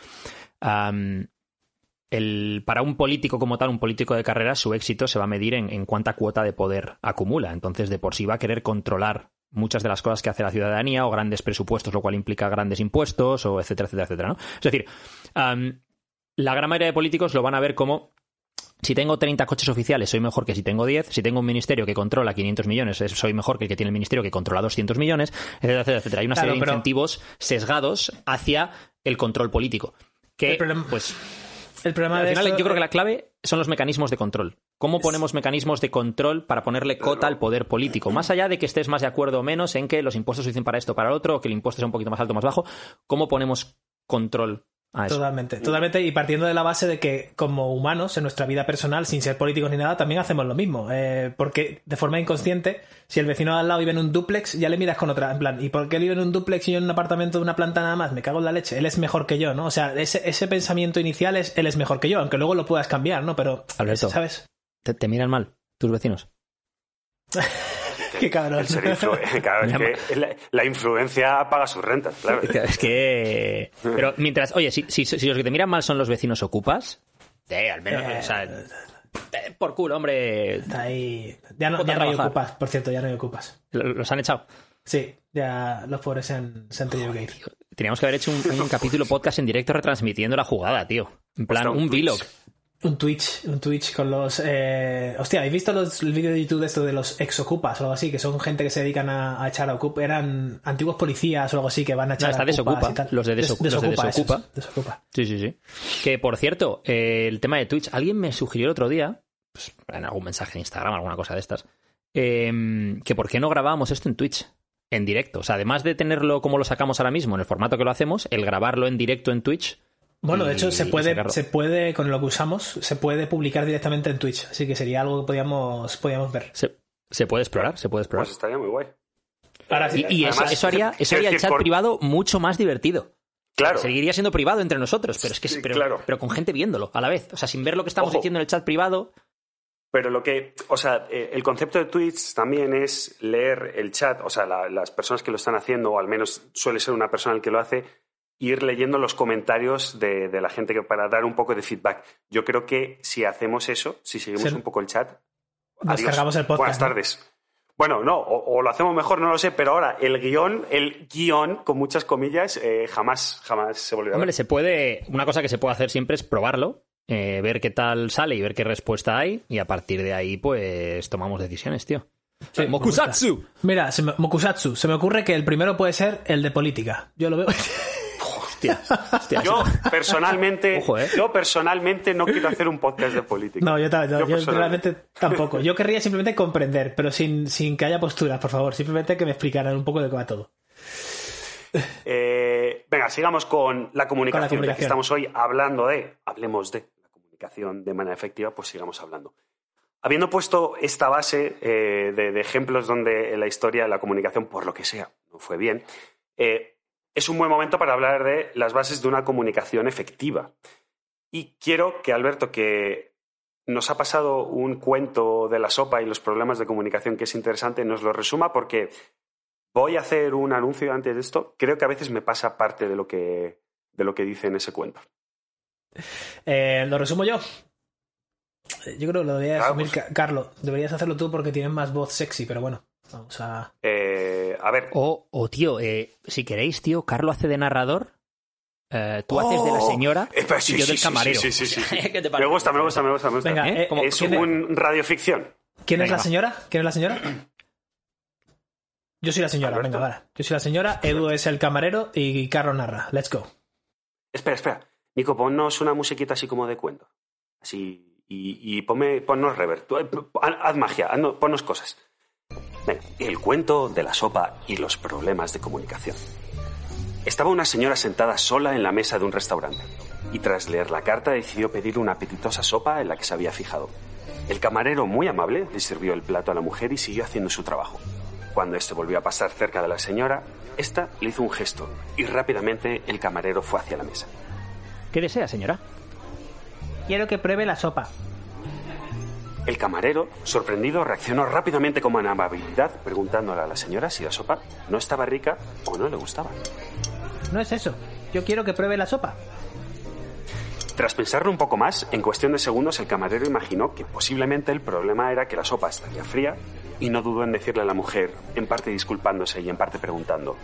el, para un político como tal, un político de carrera, su éxito se va a medir en, en cuánta cuota de poder acumula. Entonces, de por sí va a querer controlar muchas de las cosas que hace la ciudadanía o grandes presupuestos, lo cual implica grandes impuestos o etcétera, etcétera, etcétera. ¿no? Es decir, la gran mayoría de políticos lo van a ver como si tengo 30 coches oficiales, soy mejor que si tengo 10. Si tengo un ministerio que controla 500 millones, es- soy mejor que el que tiene el ministerio que controla 200 millones, etcétera, etcétera. etcétera. Hay una Claro, serie de incentivos sesgados hacia el control político. Que, El problema- pues, El problema al de final, esto- yo creo que la clave son los mecanismos de control. ¿Cómo ponemos mecanismos de control para ponerle cota al poder político? Más allá de que estés más de acuerdo o menos en que los impuestos se dicen para esto o para lo otro, o que el impuesto sea un poquito más alto o más bajo, ¿cómo ponemos control a eso? Totalmente, totalmente. Y partiendo de la base de que como humanos, en nuestra vida personal, sin ser políticos ni nada, también hacemos lo mismo. Eh, porque de forma inconsciente, si el vecino de al lado vive en un duplex, ya le miras con otra. En plan, ¿y por qué vive en un duplex y yo en un apartamento de una planta nada más? Me cago en la leche. Él es mejor que yo, ¿no? O sea, ese, ese pensamiento inicial es él es mejor que yo, aunque luego lo puedas cambiar, ¿no? Pero, Alberto. ¿sabes? ¿Te, te miran mal tus vecinos? Qué cabrón. el ser influ- claro, es que la, la influencia paga sus rentas, claro. Es que. Pero mientras. Oye, si, si, si los que te miran mal son los vecinos ocupas, eh, al menos. Eh, o sea, eh, por culo, hombre. Está ahí. Ya no, ya no hay ocupas, por cierto, ya no hay ocupas. Los han echado. Sí, ya los pobres se han, se han tenido que ir. Teníamos que haber hecho un, un capítulo podcast en directo retransmitiendo la jugada, tío. En plan, Hostia, un vlog. Un Twitch, un Twitch con los... Eh... Hostia, ¿habéis visto los, el vídeo de YouTube de esto de los ex-ocupas o algo así? Que son gente que se dedican a, a echar a ocupa. Eran antiguos policías o algo así que van a echar está a Desocupa, ocupas y tal. los de Des- Desocu- los de Desocupa, Desocupa. esos, Desocupa. Sí, sí, sí. Que por cierto, eh, el tema de Twitch, alguien me sugirió el otro día, pues, en algún mensaje de Instagram, alguna cosa de estas, eh, que por qué no grabábamos esto en Twitch, en directo. O sea, además de tenerlo como lo sacamos ahora mismo, en el formato que lo hacemos, el grabarlo en directo en Twitch. Bueno, de y- hecho, se puede, sacarlo. se puede, con lo que usamos, se puede publicar directamente en Twitch. Así que sería algo que podíamos, podíamos ver. Se, se puede explorar, se puede explorar. Pues estaría muy guay. Ahora sí, y y eso, además, eso haría, eso haría el chat por- privado mucho más divertido. Claro. Seguiría siendo privado entre nosotros, pero es que Sí, pero, claro. pero con gente viéndolo a la vez. O sea, sin ver lo que estamos Ojo. diciendo en el chat privado. Pero lo que, o sea, eh, el concepto de Twitch también es leer el chat, o sea, la- las personas que lo están haciendo, o al menos suele ser una persona el que lo hace, ir leyendo los comentarios de, de la gente que, para dar un poco de feedback. Yo creo que si hacemos eso, si seguimos Sí. un poco el chat, Nos adiós. cargamos el podcast, Buenas ¿no? tardes. Bueno, no, o, o lo hacemos mejor, no lo sé, pero ahora el guion, el guion, con muchas comillas, eh, jamás, jamás se volverá a Hombre, ver. se puede. Una cosa que se puede hacer siempre es probarlo, eh, ver qué tal sale y ver qué respuesta hay, y a partir de ahí, pues tomamos decisiones, tío. Sí, Mokusatsu. Mira, se me- Mokusatsu. Se me ocurre que el primero puede ser el de política. Yo lo veo. Hostia, hostia, Yo personalmente, Ojo, ¿eh? yo personalmente no quiero hacer un podcast de política. No, yo, realmente tampoco. Yo querría simplemente comprender, pero sin, sin que haya posturas, por favor. Simplemente que me explicaran un poco de qué va todo. Eh, venga, sigamos con la comunicación. Ya que comunicación. estamos hoy hablando de, hablemos de la comunicación de manera efectiva, pues sigamos hablando. Habiendo puesto esta base eh, de, de ejemplos donde en la historia la comunicación, por lo que sea, no fue bien, eh, es un buen momento para hablar de las bases de una comunicación efectiva. Y quiero que Alberto, que nos ha pasado un cuento de la sopa y los problemas de comunicación que es interesante, nos lo resuma porque voy a hacer un anuncio antes de esto. Creo que a veces me pasa parte de lo que, de lo que dice en ese cuento. Eh, lo resumo yo. Yo creo que lo debería Carlos. Deberías hacerlo tú porque tienes más voz sexy, pero bueno. Vamos a. Eh, a ver, O, o, tío, eh, si queréis, tío, Carlo hace de narrador. eh, tú haces de la Oh, señora eh, sí, y yo sí, del camarero. sí, sí, sí, sí. ¿Qué te me gusta, me gusta, me gusta, me gusta. Venga, ¿Eh? es ¿quién, es- un radioficción. quién es la señora? ¿Quién es la señora? Yo soy la señora, Alberto. venga, vale. Yo soy la señora, Edu es el camarero y Carlos narra. Let's go. Espera, espera. Nico, ponnos una musiquita así como de cuento. Así. Y, y ponme, ponnos rever. Tú, haz magia, haznos- ponnos cosas. Venga, el cuento de la sopa y los problemas de comunicación. Estaba una señora sentada sola en la mesa de un restaurante y tras leer la carta decidió pedir una apetitosa sopa en la que se había fijado. El camarero, muy amable, le sirvió el plato a la mujer y siguió haciendo su trabajo. Cuando este volvió a pasar cerca de la señora, esta le hizo un gesto y rápidamente el camarero fue hacia la mesa. ¿Qué desea, señora? Quiero que pruebe la sopa. El camarero, sorprendido, reaccionó rápidamente con amabilidad, preguntándole a la señora si la sopa no estaba rica o no le gustaba. No es eso. Yo quiero que pruebe la sopa. Tras pensarlo un poco más, en cuestión de segundos el camarero imaginó que posiblemente el problema era que la sopa estaría fría y no dudó en decirle a la mujer, en parte disculpándose y en parte preguntando.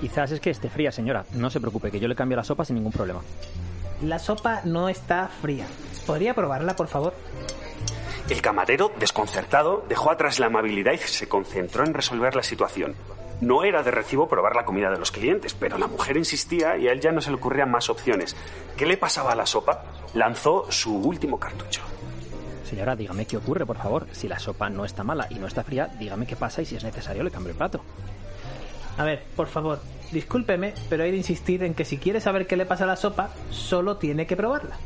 Quizás es que esté fría, señora. No se preocupe, que yo le cambio la sopa sin ningún problema. La sopa no está fría. ¿Podría probarla, por favor? El camarero, desconcertado, dejó atrás la amabilidad y se concentró en resolver la situación. No era de recibo probar la comida de los clientes, pero la mujer insistía y a él ya no se le ocurrían más opciones. ¿Qué le pasaba a la sopa? Lanzó su último cartucho. Señora, dígame qué ocurre, por favor. Si la sopa no está mala y no está fría, dígame qué pasa y si es necesario le cambio el plato. A ver, por favor, discúlpeme, pero hay de insistir en que si quiere saber qué le pasa a la sopa, solo tiene que probarla.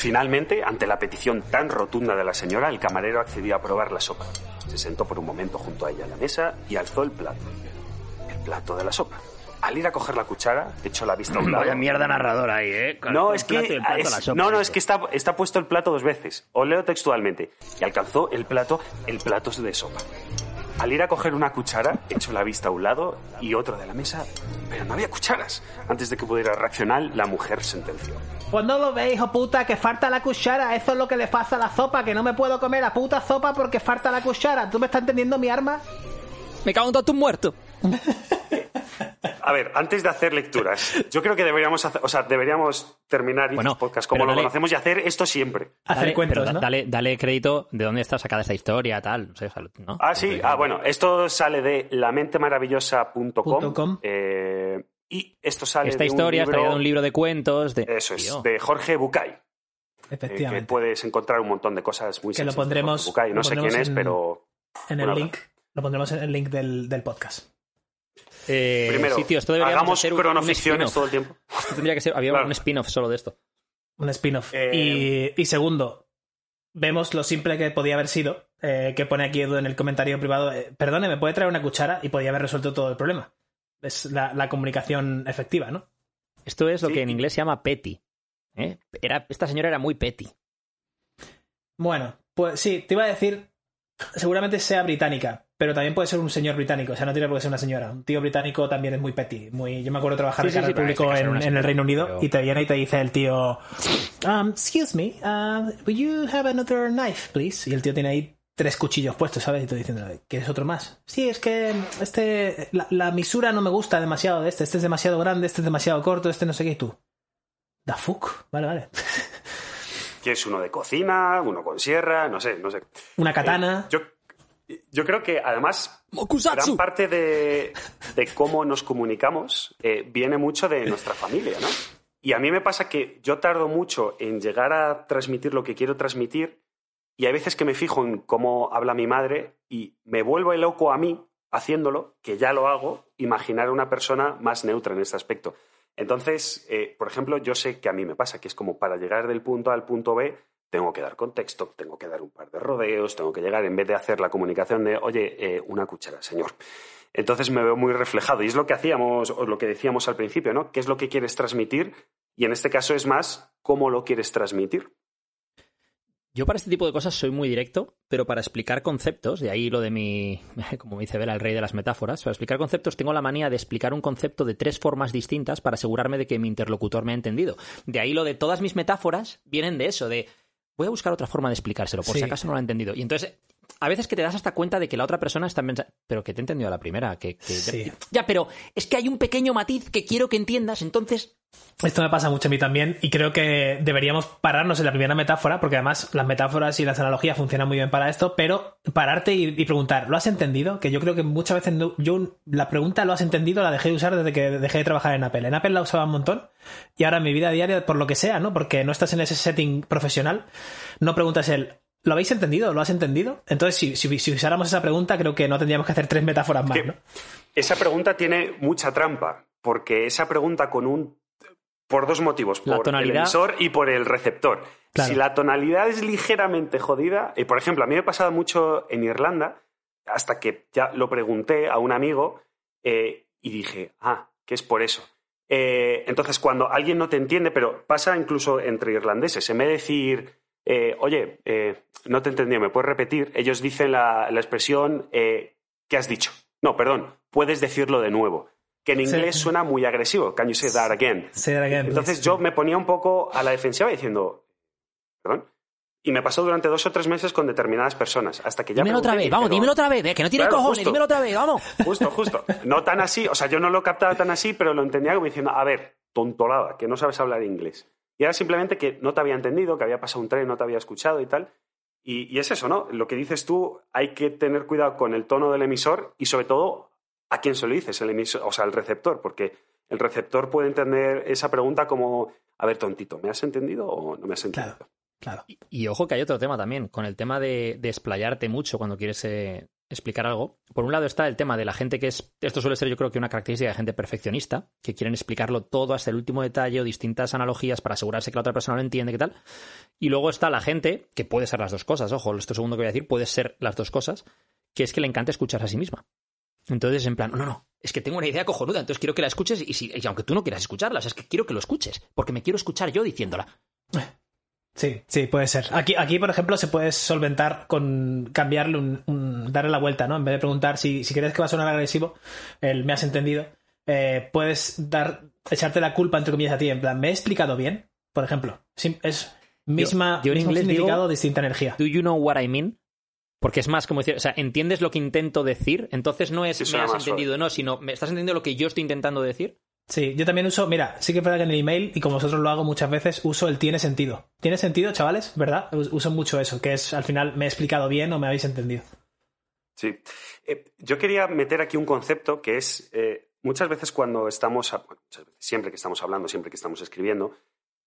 Finalmente, ante la petición tan rotunda de la señora, el camarero accedió a probar la sopa. Se sentó por un momento junto a ella en la mesa y alzó el plato. El plato de la sopa. Al ir a coger la cuchara, echó la vista a un lado. Vaya mierda narradora ahí, ¿eh? Con No, es que, es- sopa, no, no, es que está, está puesto el plato dos veces. Os leo textualmente. Y alcanzó el plato, el plato de sopa. Al ir a coger una cuchara, echó la vista a un lado y otro de la mesa, pero no había cucharas. Antes de que pudiera reaccionar, la mujer sentenció. Pues no lo ve, hijo puta, que falta la cuchara. Eso es lo que le pasa a la sopa, que no me puedo comer la puta sopa porque falta la cuchara. ¿Tú me estás entendiendo mi arma? Me cago en todo tu muerto. A ver, antes de hacer lecturas, yo creo que deberíamos hacer, o sea, deberíamos terminar Bueno, el podcast como lo dale- conocemos y hacer esto siempre. Hacer Dale, cuentos, pero ¿no? dale, dale crédito de dónde está sacada esta historia, tal. No sé, o sea, ¿no? Ah, sí. Ah, bueno, esto sale de lamentemaravillosa.com. com. eh, y esto sale Esta de un historia está libro- de un libro de cuentos. De... Eso es, Tío. de Jorge Bucay. eh, que Efectivamente. puedes encontrar un montón de cosas muy Que lo pondremos- Jorge Bucay. No lo sé quién pondremos es, en- pero en el Bueno, link. Lo pondremos en el link del, del podcast. Eh, primero, sí, tío, esto deberíamos hagamos hacer un- un cronoficciones todo el tiempo. Esto tendría que ser, había Claro. un spin-off solo de esto. Un spin-off. Eh, Y, y segundo, vemos lo simple que podía haber sido, eh, que pone aquí Edu en el comentario privado, eh, perdone, ¿me puede traer una cuchara? Y podía haber resuelto todo el problema. Es la, la comunicación efectiva, ¿no? Esto es lo Sí. que en inglés se llama petty. ¿eh? Era, esta señora era muy petty. Bueno, pues sí, te iba a decir, seguramente sea británica, pero también puede ser un señor británico, o sea, no tiene por qué ser una señora. Un tío británico también es muy petty. Muy... Yo me acuerdo trabajar Sí, de sí, cara sí, al pero en público en, el Reino Unido pero- y te viene y te dice el tío, um, excuse me, uh, will you have another knife, please? Y el tío tiene ahí tres cuchillos puestos, ¿sabes? Y tú diciendo, ¿quieres otro más? Sí, es que este, la, la misura no me gusta demasiado de este, este es demasiado grande, este es demasiado corto, este no sé qué, y tú. Da fuck, vale, vale. Que es uno de cocina, uno con sierra, no sé, no sé. Una katana. Eh, yo, yo creo que además gran parte de, de cómo nos comunicamos eh, viene mucho de nuestra familia, ¿no? Y a mí me pasa que yo tardo mucho en llegar a transmitir lo que quiero transmitir y hay veces que me fijo en cómo habla mi madre y me vuelvo loco a mí haciéndolo, que ya lo hago, imaginar a una persona más neutra en este aspecto. Entonces, eh, por ejemplo, yo sé que a mí me pasa, que es como para llegar del punto A al punto B, tengo que dar contexto, tengo que dar un par de rodeos, tengo que llegar, en vez de hacer la comunicación de, oye, eh, una cuchara, señor. Entonces me veo muy reflejado. Y es lo que hacíamos, o lo que decíamos al principio, ¿no? ¿Qué es lo que quieres transmitir? Y en este caso es más, ¿cómo lo quieres transmitir? Yo para este tipo de cosas soy muy directo, pero para explicar conceptos, de ahí lo de mi, como dice Vela, el rey de las metáforas, para explicar conceptos tengo la manía de explicar un concepto de tres formas distintas para asegurarme de que mi interlocutor me ha entendido. De ahí lo de todas mis metáforas vienen de eso, de voy a buscar otra forma de explicárselo, por Sí. si acaso no lo ha entendido. Y entonces, a veces que te das hasta cuenta de que la otra persona está pensando, pero que te he entendido a la primera, que, que- Sí. ya, pero es que hay un pequeño matiz que quiero que entiendas, entonces Esto me pasa mucho a mí también y creo que deberíamos pararnos en la primera metáfora porque además las metáforas y las analogías funcionan muy bien para esto, pero pararte y, y preguntar, ¿lo has entendido? Que yo creo que muchas veces no- yo la pregunta ¿lo has entendido? la dejé de usar desde que dejé de trabajar en Apple. En Apple la usaba un montón y ahora en mi vida diaria, por lo que sea, ¿no? Porque no estás en ese setting profesional, no preguntas el ¿Lo habéis entendido? ¿Lo has entendido? Entonces, si, si, si usáramos esa pregunta, creo que no tendríamos que hacer tres metáforas más, ¿no? Esa pregunta tiene mucha trampa, porque esa pregunta con un... por dos motivos, La por tonalidad- el emisor y por el receptor. Claro. Si la tonalidad es ligeramente jodida, y por ejemplo, a mí me ha pasado mucho en Irlanda, hasta que ya lo pregunté a un amigo eh, y dije, ah, que es por eso. Eh, entonces, cuando alguien no te entiende, pero pasa incluso entre irlandeses, en vez de decir, eh, oye, eh, no te he entendido, ¿me puedes repetir? Ellos dicen la, la expresión, eh, ¿qué has dicho? No, perdón, puedes decirlo de nuevo. Que en Sí. inglés suena muy agresivo. Can you say that again? Say that again, Entonces please. yo me ponía un poco a la defensiva diciendo, perdón. Y me pasó durante dos o tres meses con determinadas personas, hasta que ya Dímelo otra vez, vamos, dijeron, dímelo otra vez, eh, que no tiene Claro, cojones, justo. dímelo otra vez, vamos. Justo, justo. No tan así, o sea, yo no lo captaba tan así, pero lo entendía como diciendo, a ver, tontolada, que no sabes hablar inglés. Y era simplemente que no te había entendido, que había pasado un tren, no te había escuchado y tal. Y, y es eso, ¿no? Lo que dices tú, hay que tener cuidado con el tono del emisor y sobre todo a quién se lo dices, el emisor, o sea, el receptor, porque el receptor puede entender esa pregunta como, a ver, tontito, ¿me has entendido o no me has entendido? Claro, claro. Y, y ojo que hay otro tema también, con el tema de, de explayarte mucho cuando quieres eh, explicar algo. Por un lado está el tema de la gente que es, esto suele ser yo creo que una característica de gente perfeccionista, que quieren explicarlo todo hasta el último detalle o distintas analogías para asegurarse que la otra persona lo entiende, qué tal. Y luego está la gente, que puede ser las dos cosas, ojo, esto segundo que voy a decir puede ser las dos cosas, que es que le encanta escucharse a sí misma. Entonces, en plan, no, no, no, es que tengo una idea cojonuda, entonces quiero que la escuches y, si, y aunque tú no quieras escucharla, o sea, es que quiero que lo escuches, porque me quiero escuchar yo diciéndola. Sí, sí, puede ser. Aquí, aquí, por ejemplo, se puede solventar con cambiarle un, un- darle la vuelta, ¿no? En vez de preguntar si, si crees que va a sonar agresivo, el me has entendido, eh, puedes dar, echarte la culpa entre comillas a ti, en plan, ¿me he explicado bien? Por ejemplo, es misma, yo en mismo inglés digo- significado, distinta energía. Do you know what I mean? Porque es más como decir, o sea, ¿entiendes lo que intento decir? Entonces no es Sí, me has entendido, no, sino ¿me estás entendiendo lo que yo estoy intentando decir? Sí, yo también uso, mira, sí que es verdad que en el email, y como vosotros lo hago muchas veces, uso el tiene sentido. ¿Tiene sentido, chavales? ¿Verdad? Us- Uso mucho eso, que es al final me he explicado bien o me habéis entendido. Sí. Eh, yo quería meter aquí un concepto que es eh, muchas veces cuando estamos, muchas veces, siempre que estamos hablando, siempre que estamos escribiendo,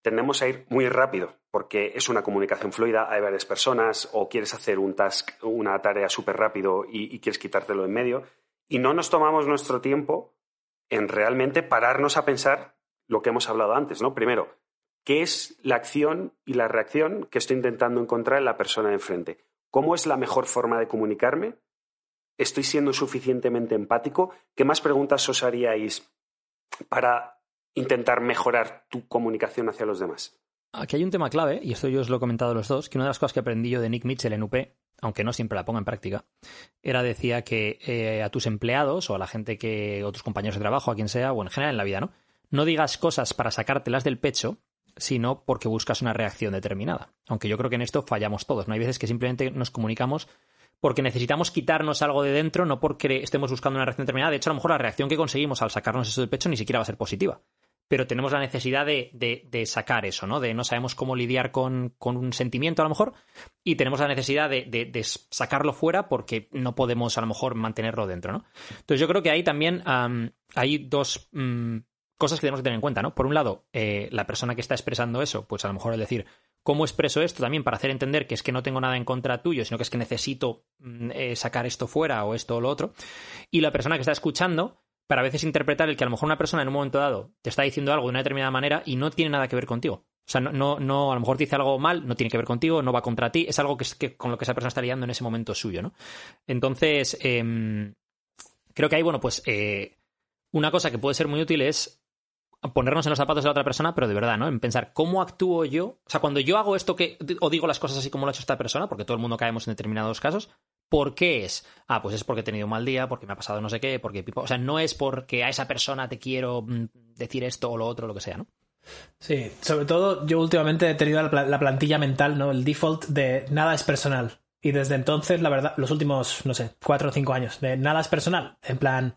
tendemos a ir muy rápido porque es una comunicación fluida, hay varias personas o quieres hacer un task, una tarea súper rápido y, y quieres quitártelo en medio y no nos tomamos nuestro tiempo en realmente pararnos a pensar lo que hemos hablado antes, ¿no? Primero, ¿qué es la acción y la reacción que estoy intentando encontrar en la persona de enfrente? ¿Cómo es la mejor forma de comunicarme? ¿Estoy siendo suficientemente empático? ¿Qué más preguntas os haríais para intentar mejorar tu comunicación hacia los demás? Aquí hay un tema clave, y esto yo os lo he comentado los dos, que una de las cosas que aprendí yo de Nick Mitchell en UP, aunque no siempre la ponga en práctica, era decía que eh, a tus empleados o a la gente que, o tus compañeros de trabajo, a quien sea, o en general en la vida, ¿no? No digas cosas para sacártelas del pecho, sino porque buscas una reacción determinada. Aunque yo creo que en esto fallamos todos, ¿no? Hay veces que simplemente nos comunicamos porque necesitamos quitarnos algo de dentro, no porque estemos buscando una reacción determinada. De hecho, a lo mejor la reacción que conseguimos al sacarnos eso del pecho ni siquiera va a ser positiva. Pero tenemos la necesidad de, de- de sacar eso, ¿no? De no sabemos cómo lidiar con, con un sentimiento, a lo mejor, y tenemos la necesidad de, sacarlo fuera porque no podemos, a lo mejor, mantenerlo dentro, ¿no? Entonces, yo creo que ahí también am, hay dos mm, cosas que tenemos que tener en cuenta, ¿no? Por un lado, eh, la persona que está expresando eso, pues a lo mejor el decir, ¿cómo expreso esto? También para hacer entender que es que no tengo nada en contra tuyo, sino que es que necesito mm, eh, sacar esto fuera o esto o lo otro. Y la persona que está escuchando, para a veces interpretar el que a lo mejor una persona en un momento dado te está diciendo algo de una determinada manera y no tiene nada que ver contigo. O sea, no, no, a lo mejor dice algo mal, no tiene que ver contigo, no va contra ti, es algo que, que con lo que esa persona está lidiando en ese momento suyo, ¿no? Entonces, em, creo que ahí, bueno, pues eh, una cosa que puede ser muy útil es ponernos en los zapatos de la otra persona, pero de verdad, ¿no? En pensar, ¿cómo actúo yo? O sea, cuando yo hago esto que, o digo las cosas así como lo ha hecho esta persona, porque todo el mundo caemos en determinados casos, ¿por qué es? Ah, pues es porque he tenido un mal día, porque me ha pasado no sé qué, porque... O sea, no es porque a esa persona te quiero mm, decir esto o lo otro, lo que sea, ¿no? Sí, sobre todo yo últimamente he tenido la plantilla mental, ¿no? El default de nada es personal. Y desde entonces, la verdad, los últimos, no sé, cuatro o cinco años, de nada es personal. En plan,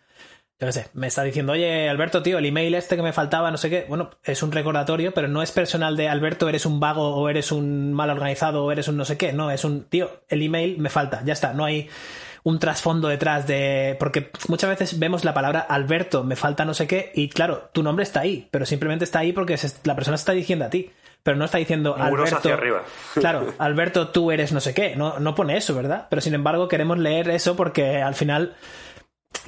yo qué sé, me está diciendo, oye, Alberto, tío, el email este que me faltaba, no sé qué. Bueno, es un recordatorio, pero no es personal de Alberto, eres un vago o eres un mal organizado o eres un no sé qué. No, es un, tío, el email me falta, ya está. No hay un trasfondo detrás de. Porque muchas veces vemos la palabra Alberto, me falta no sé qué, y claro, tu nombre está ahí, pero simplemente está ahí porque se- la persona se está diciendo a ti. pero no está diciendo Muros Alberto. hacia arriba. Claro, Alberto, tú eres no sé qué. No, no pone eso, ¿verdad? Pero sin embargo, queremos leer eso porque al final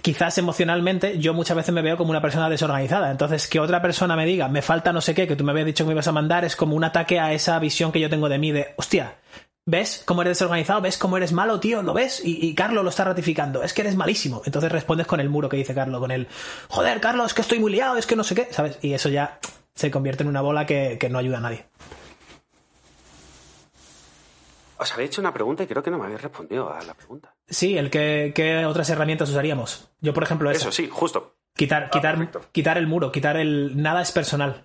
quizás emocionalmente yo muchas veces me veo como una persona desorganizada. Entonces, que otra persona me diga, me falta no sé qué, que tú me habías dicho que me ibas a mandar, es como un ataque a esa visión que yo tengo de mí de, hostia, ¿ves cómo eres desorganizado? ¿Ves cómo eres malo, tío? ¿Lo ves? Y, y Carlos lo está ratificando. Es que eres malísimo. Entonces respondes con el muro que dice Carlos, con el, joder, Carlos, es que estoy muy liado, es que no sé qué, ¿sabes? Y eso ya se convierte en una bola que, que no ayuda a nadie. Os había hecho una pregunta y creo que no me habéis respondido a la pregunta. Sí, el que, ¿qué otras herramientas usaríamos? Yo, por ejemplo, esa. Eso sí, justo. Quitar, Ah, quitar, perfecto. quitar el muro, quitar el. Nada es personal.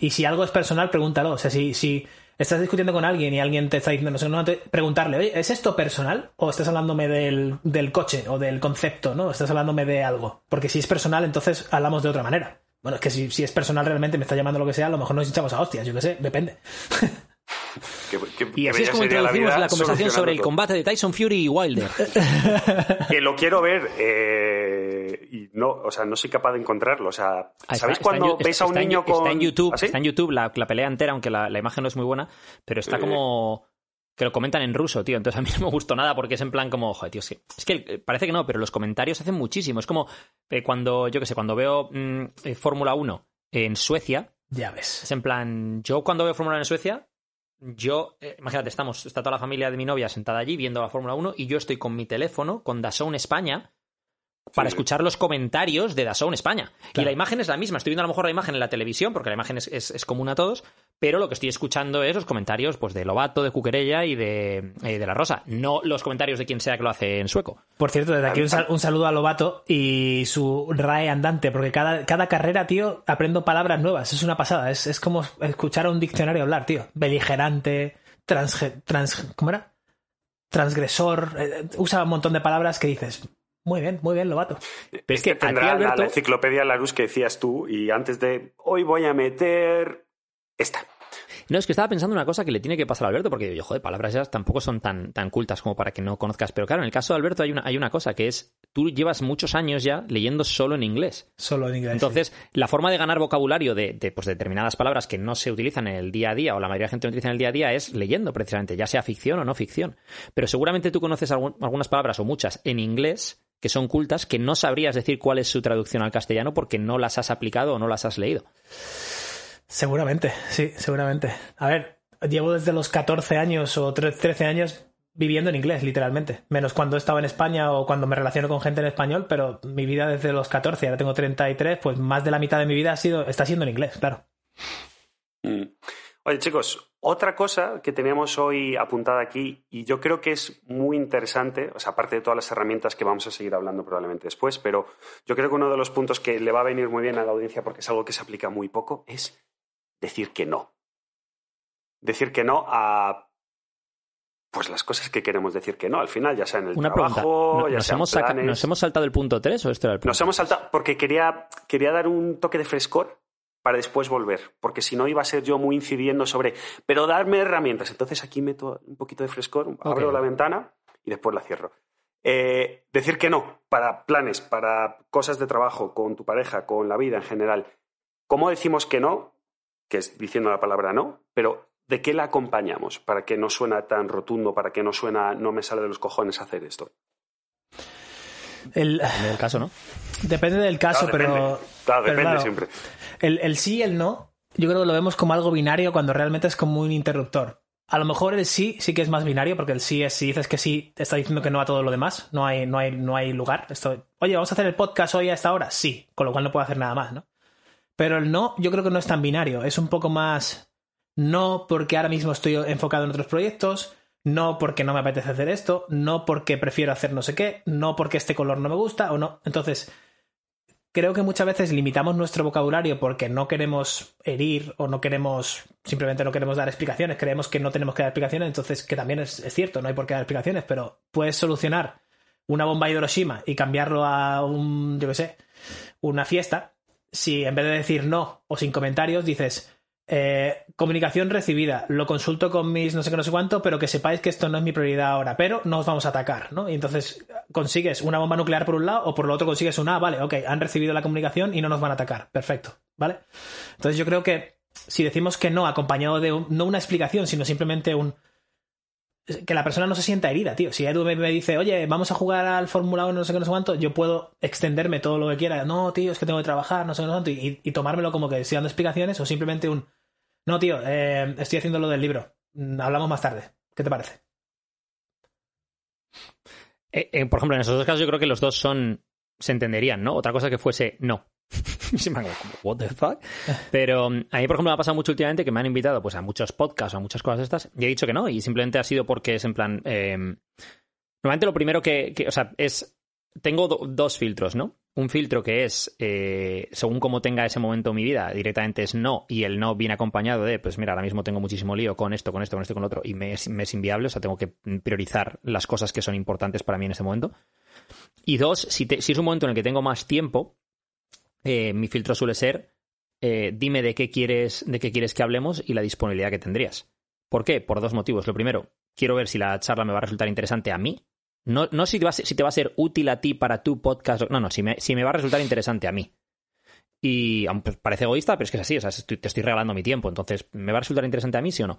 Y si algo es personal, pregúntalo. O sea, si, si estás discutiendo con alguien y alguien te está diciendo, no sé, no, te- preguntarle, oye, ¿es esto personal? ¿O estás hablándome del, del coche o del concepto, ¿no? ¿Estás hablándome de algo? Porque si es personal, entonces hablamos de otra manera. Bueno, es que si, si es personal realmente me está llamando lo que sea, a lo mejor nos echamos a hostias, yo qué sé, depende. Que- que- Y que así es como introducimos la, conversación sobre el combate de Tyson Fury y Wilder. Que lo quiero ver eh, y no, o sea, no soy capaz de encontrarlo. O sea, Ah, está- ¿sabéis está en cuando Yu- veis a un está en- niño con Está en YouTube, ¿Ah, sí? está en YouTube la, la pelea entera, aunque la, la imagen no es muy buena, pero está Eh. como que lo comentan en ruso, tío. Entonces a mí no me gustó nada porque es en plan como, joder, tío, es que, es que eh, parece que no, pero los comentarios hacen muchísimo. Es como eh, cuando, yo qué sé, cuando veo mm, eh, Fórmula 1 en Suecia, Ya ves. es en plan, yo cuando veo Fórmula 1 en Suecia, yo, eh, imagínate, estamos, está toda la familia de mi novia sentada allí viendo la Fórmula 1 y yo estoy con mi teléfono, con DAZN España, para Sí. escuchar los comentarios de DAZN España. Y la imagen es la misma. Estoy viendo a lo mejor la imagen en la televisión, porque la imagen es, es- es común a todos, pero lo que estoy escuchando es los comentarios pues, de Lobato, de Cuquerella y de, eh, de La Rosa. No los comentarios de quien sea que lo hace en sueco. Por cierto, desde aquí un, sal- un saludo a Lobato y su RAE andante, porque cada, cada carrera, tío, aprendo palabras nuevas. Es una pasada. Es, es como escuchar a un diccionario hablar, tío. Beligerante, transge- trans, ¿cómo era? Transgresor. eh, usa un montón de palabras que dices, muy bien, muy bien, Lobato. Pero es que a ti, tendrá la- Alberto, la, enciclopedia Larus que decías tú y antes de hoy voy a meter esta. No, es que estaba pensando una cosa que le tiene que pasar a Alberto, porque yo, joder, palabras ya tampoco son tan, tan cultas como para que no conozcas. Pero claro, en el caso de Alberto hay una, hay una cosa que es, tú llevas muchos años ya leyendo solo en inglés. Solo en inglés. Entonces, la forma de ganar vocabulario de, de, pues, determinadas palabras que no se utilizan en el día a día, o la mayoría de la gente no utiliza en el día a día, es leyendo precisamente, ya sea ficción o no ficción. Pero seguramente tú conoces algún- algunas palabras o muchas en inglés que son cultas que no sabrías decir cuál es su traducción al castellano porque no las has aplicado o no las has leído. Seguramente, sí, seguramente. A ver, llevo desde los 14 años o tre- 13 años viviendo en inglés, literalmente. Menos cuando he estado en España o cuando me relaciono con gente en español, pero mi vida desde los 14, ahora tengo 33, pues más de la mitad de mi vida ha sido, está siendo en inglés, claro. Mm. Oye, chicos, otra cosa que teníamos hoy apuntada aquí, y yo creo que es muy interesante, o sea, aparte de todas las herramientas que vamos a seguir hablando probablemente después, pero yo creo que uno de los puntos que le va a venir muy bien a la audiencia, porque es algo que se aplica muy poco, es decir que no. Decir que no a pues las cosas que queremos decir que no, al final, ya sea en el Una pregunta, trabajo, ¿no- ya ¿nos sea hemos. ¿nos hemos saltado el punto 3 o esto era el punto Nos hemos saltado porque quería, quería dar un toque de frescor para después volver, porque si no iba a ser yo muy incidiendo sobre, pero darme herramientas. Entonces aquí meto un poquito de frescor, abro la ventana y después la cierro. Eh, decir que no para planes, para cosas de trabajo, con tu pareja, con la vida en general. ¿Cómo decimos que no? Que es diciendo la palabra no, pero ¿de qué la acompañamos? Para que no suena tan rotundo, para que no suena, no me sale de los cojones hacer esto. El, Depende del caso, ¿no? depende del caso, Claro, pero. depende. Claro, pero depende siempre. El, el sí y el no, yo creo que lo vemos como algo binario cuando realmente es como un interruptor. A lo mejor el sí sí que es más binario, porque el sí es si dices que sí, te está diciendo que no a todo lo demás. No hay, no hay, no hay lugar. Esto, Oye, vamos a hacer el podcast hoy a esta hora. Sí, con lo cual no puedo hacer nada más, ¿no? Pero el no, yo creo que no es tan binario. Es un poco más no porque ahora mismo estoy enfocado en otros proyectos, no porque no me apetece hacer esto, no porque prefiero hacer no sé qué, no porque este color no me gusta o no. Entonces, creo que muchas veces limitamos nuestro vocabulario porque no queremos herir o no queremos, simplemente no queremos dar explicaciones, creemos que no tenemos que dar explicaciones, entonces que también es, es cierto, no hay por qué dar explicaciones, pero puedes solucionar una bomba de Hiroshima y cambiarlo a un, yo qué sé, una fiesta, si en vez de decir no o sin comentarios dices, eh, comunicación recibida, lo consulto con mis no sé qué, no sé cuánto, pero que sepáis que esto no es mi prioridad ahora, pero no os vamos a atacar, ¿no? Y entonces consigues una bomba nuclear por un lado o por lo otro consigues una, ah, vale, ok, han recibido la comunicación y no nos van a atacar, perfecto, ¿vale? Entonces yo creo que si decimos que no, acompañado de no una explicación, sino simplemente un. Que la persona no se sienta herida, tío. Si Edu me, dice, oye, vamos a jugar al Fórmula 1, no sé qué, no sé cuánto, yo puedo extenderme todo lo que quiera. No, tío, es que tengo que trabajar, no sé qué, no sé cuánto, y, y tomármelo como que estoy dando explicaciones o simplemente un. No, tío, eh, estoy haciendo lo del libro. Mm, Hablamos más tarde. ¿Qué te parece? Eh, eh, por ejemplo, en esos dos casos yo creo que los dos son se entenderían, ¿no? Otra cosa que fuese no. Y se me como, what the fuck? Pero mm, a mí, por ejemplo, me ha pasado mucho últimamente que me han invitado pues a muchos podcasts o a muchas cosas estas y he dicho que no y simplemente ha sido porque es en plan... eh, normalmente lo primero que, que- o sea, es... Tengo do- dos filtros, ¿no? Un filtro que es, eh, según cómo tenga ese momento mi vida, directamente es no, y el no viene acompañado de, pues mira, ahora mismo tengo muchísimo lío con esto, con esto, con esto, con lo otro, y me es, me es inviable, o sea, tengo que priorizar las cosas que son importantes para mí en este momento. Y dos, si, te- si es un momento en el que tengo más tiempo, eh, mi filtro suele ser eh, dime de qué quieres, de qué quieres que hablemos y la disponibilidad que tendrías. ¿Por qué? Por dos motivos. Lo primero, quiero ver si la charla me va a resultar interesante a mí. No, no si, te va a ser, si te va a ser útil a ti para tu podcast. No, no, si me, si me va a resultar interesante a mí. Y aunque parece egoísta, pero es que es así, o sea, estoy- te estoy regalando mi tiempo, entonces, ¿me va a resultar interesante a mí, sí o no?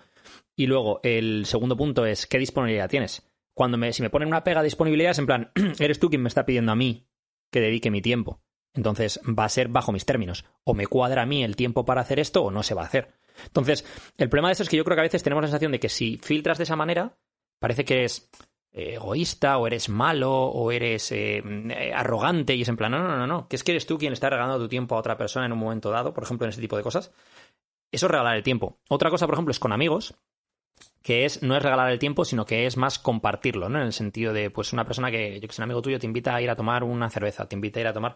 Y luego, el segundo punto es, ¿qué disponibilidad tienes? Cuando me, si me ponen una pega de disponibilidad, es en plan, eres tú quien me está pidiendo a mí que dedique mi tiempo. Entonces, va a ser bajo mis términos. O me cuadra a mí el tiempo para hacer esto o no se va a hacer. Entonces, el problema de esto es que yo creo que a veces tenemos la sensación de que si filtras de esa manera, parece que eh, egoísta o eres malo o eres eh, eh, arrogante y es en plan, no, no, no, no, que es que eres tú quien está regalando tu tiempo a otra persona en un momento dado, por ejemplo, en ese tipo de cosas. Eso es regalar el tiempo. Otra cosa, por ejemplo, es con amigos, que es no es regalar el tiempo, sino que es más compartirlo, ¿no? En el sentido de, pues, una persona que, yo que sé, un amigo tuyo te invita a ir a tomar una cerveza, te invita a ir a tomar.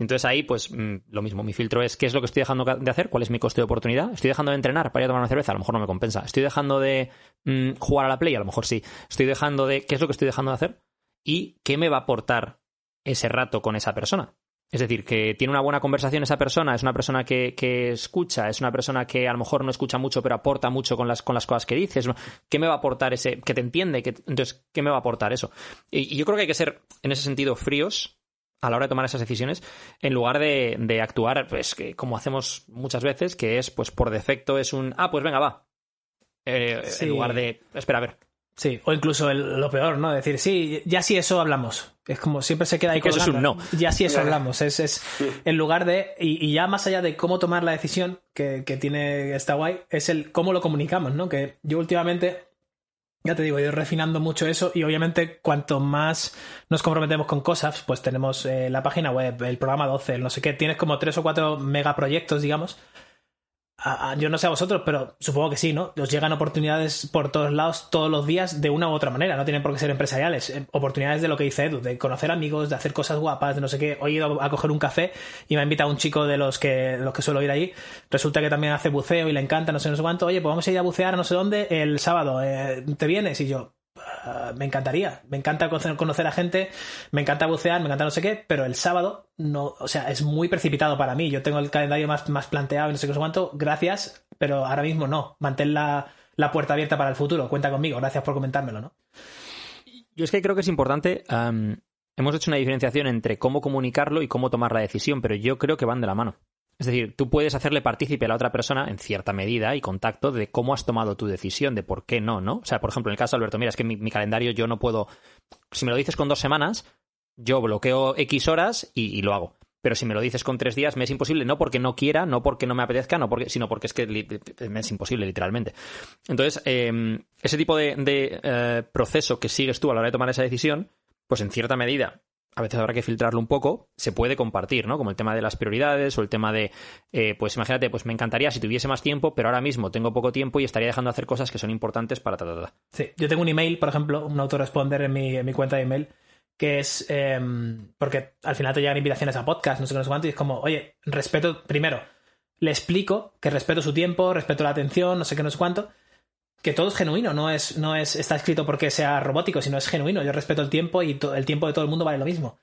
Entonces ahí, pues, mm, lo mismo, mi filtro es qué es lo que estoy dejando de hacer, cuál es mi coste de oportunidad. Estoy dejando de entrenar para ir a tomar una cerveza, a lo mejor no me compensa. Estoy dejando de mm, jugar a la play, a lo mejor sí. Estoy dejando de, ¿qué es lo que estoy dejando de hacer? Y qué me va a aportar ese rato con esa persona. Es decir, que tiene una buena conversación esa persona, es una persona que, que escucha, es una persona que a lo mejor no escucha mucho, pero aporta mucho con las, con las cosas que dices. ¿Qué me va a aportar ese? Que te entiende, que, entonces, ¿qué me va a aportar eso? Y, y yo creo que hay que ser, en ese sentido, fríos a la hora de tomar esas decisiones, en lugar de, de actuar, pues, que, como hacemos muchas veces, que es, pues, por defecto es un, ah, pues venga, va. Eh, Sí. En lugar de, espera, a ver, Sí, o incluso el- lo peor, ¿no? Decir, sí, ya si eso hablamos. Es como siempre se queda ahí Que eso es un colgando. Ya si eso hablamos. Es, es en lugar de. Y, y ya más allá de cómo tomar la decisión que, que tiene esta guay, es el cómo lo comunicamos, ¿no? Que yo últimamente. Ya te digo, he ido refinando mucho eso y obviamente cuanto más nos comprometemos con cosas, pues tenemos eh, la página web, el programa 12, el no sé qué, tienes como tres o cuatro megaproyectos, digamos, yo no sé a vosotros, pero supongo que sí, ¿no? Os llegan oportunidades por todos lados, todos los días, de una u otra manera. No tienen por qué ser empresariales. Eh, Oportunidades de lo que dice Edu, de conocer amigos, de hacer cosas guapas, de no sé qué. Hoy he ido a coger un café y me ha invitado un chico de los que, los que suelo ir allí. Resulta que también hace buceo y le encanta, no sé, no sé cuánto. Oye, pues vamos a ir a bucear a no sé dónde el sábado. eh, ¿Te vienes? Y yo, "Ah, me encantaría. Me encanta conocer, conocer a gente, me encanta bucear, me encanta no sé qué, pero el sábado no, o sea, es muy precipitado para mí. Yo tengo el calendario más, más planteado y no sé qué cuánto. Gracias, pero ahora mismo no. Mantén la, la puerta abierta para el futuro. Cuenta conmigo. Gracias por comentármelo, ¿no? Yo es que creo que es importante. hemos hecho una diferenciación entre cómo comunicarlo y cómo tomar la decisión, pero yo creo que van de la mano. Es decir, tú puedes hacerle partícipe a la otra persona en cierta medida y contacto de cómo has tomado tu decisión, de por qué no, ¿no? O sea, por ejemplo, en el caso de Alberto, mira, es que mi, calendario yo no puedo. Si me lo dices con dos semanas, yo bloqueo X horas y, lo hago. Pero si me lo dices con tres días, me es imposible, no porque no quiera, no porque no me apetezca, no porque, sino porque es que me es imposible, literalmente. Entonces, eh, ese tipo de, de, eh, proceso que sigues tú a la hora de tomar esa decisión, pues en cierta medida, a veces habrá que filtrarlo un poco, se puede compartir, ¿no? Como el tema de las prioridades o el tema de, eh, pues imagínate, pues me encantaría si tuviese más tiempo, pero ahora mismo tengo poco tiempo y estaría dejando de hacer cosas que son importantes para ta, ta, ta. Sí, yo tengo un email, por ejemplo, un autoresponder en mi, en mi cuenta de email, que es em, porque al final te llegan invitaciones a podcast, no sé qué, no sé cuánto, y es como, oye, respeto, primero, le explico que respeto su tiempo, respeto la atención, no sé qué, no sé cuánto, que todo es genuino, no es, no es, está escrito porque sea robótico, sino es genuino. Yo respeto el tiempo y el tiempo de todo el mundo vale lo mismo.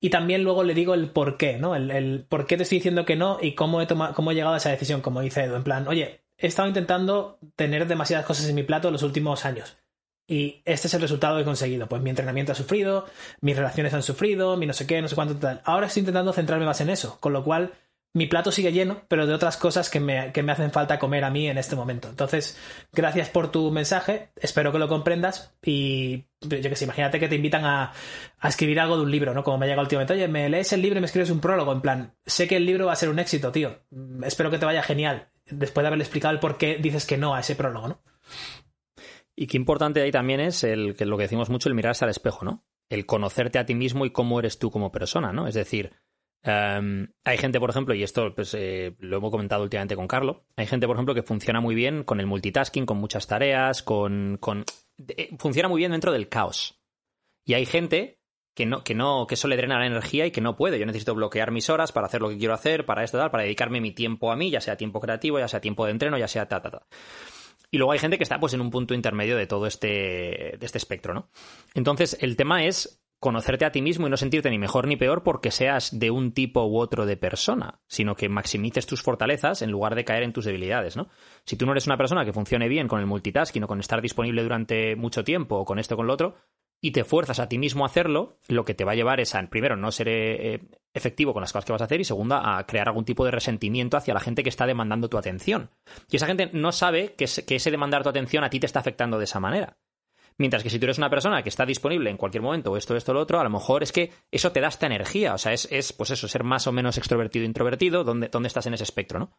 Y también luego le digo el por qué, ¿no? El, el por qué te estoy diciendo que no y cómo he, tomado, cómo he llegado a esa decisión, como dice Edu. En plan, oye, he estado intentando tener demasiadas cosas en mi plato los últimos años. Y este es el resultado que he conseguido. Pues mi entrenamiento ha sufrido, mis relaciones han sufrido, mi no sé qué, no sé cuánto tal. Ahora estoy intentando centrarme más en eso. Con lo cual, mi plato sigue lleno, pero de otras cosas que me, que me hacen falta comer a mí en este momento. Entonces, gracias por tu mensaje, espero que lo comprendas y yo que sé, imagínate que te invitan a, a escribir algo de un libro, ¿no? Como me llega últimamente, oye, me lees el libro y me escribes un prólogo, en plan, sé que el libro va a ser un éxito, tío, espero que te vaya genial, después de haberle explicado el por qué dices que no a ese prólogo, ¿no? Y qué importante ahí también es el que lo que decimos mucho, el mirarse al espejo, ¿no? El conocerte a ti mismo y cómo eres tú como persona, ¿no? Es decir, em, hay gente, por ejemplo, y esto pues, eh, lo hemos comentado últimamente con Carlos, hay gente, por ejemplo, que funciona muy bien con el multitasking, con muchas tareas, con. con eh, funciona muy bien dentro del caos. Y hay gente que no, que no, que eso le drena la energía y que no puede. Yo necesito bloquear mis horas para hacer lo que quiero hacer, para esto, tal, para dedicarme mi tiempo a mí, ya sea tiempo creativo, ya sea tiempo de entreno, ya sea ta, ta, ta. Y luego hay gente que está pues en un punto intermedio de todo este, de este espectro, ¿no? Entonces, el tema es conocerte a ti mismo y no sentirte ni mejor ni peor porque seas de un tipo u otro de persona, sino que maximices tus fortalezas en lugar de caer en tus debilidades, ¿no? Si tú no eres una persona que funcione bien con el multitasking o con estar disponible durante mucho tiempo o con esto o con lo otro, y te fuerzas a ti mismo a hacerlo, lo que te va a llevar es a, primero, no ser eh, efectivo con las cosas que vas a hacer y segundo, a crear algún tipo de resentimiento hacia la gente que está demandando tu atención. Y esa gente no sabe que, que ese demandar tu atención a ti te está afectando de esa manera. Mientras que si tú eres una persona que está disponible en cualquier momento, o esto, esto, lo otro, a lo mejor es que eso te da esta energía. O sea, es, es pues eso, ser más o menos extrovertido, introvertido, ¿dónde, dónde estás en ese espectro, ¿no?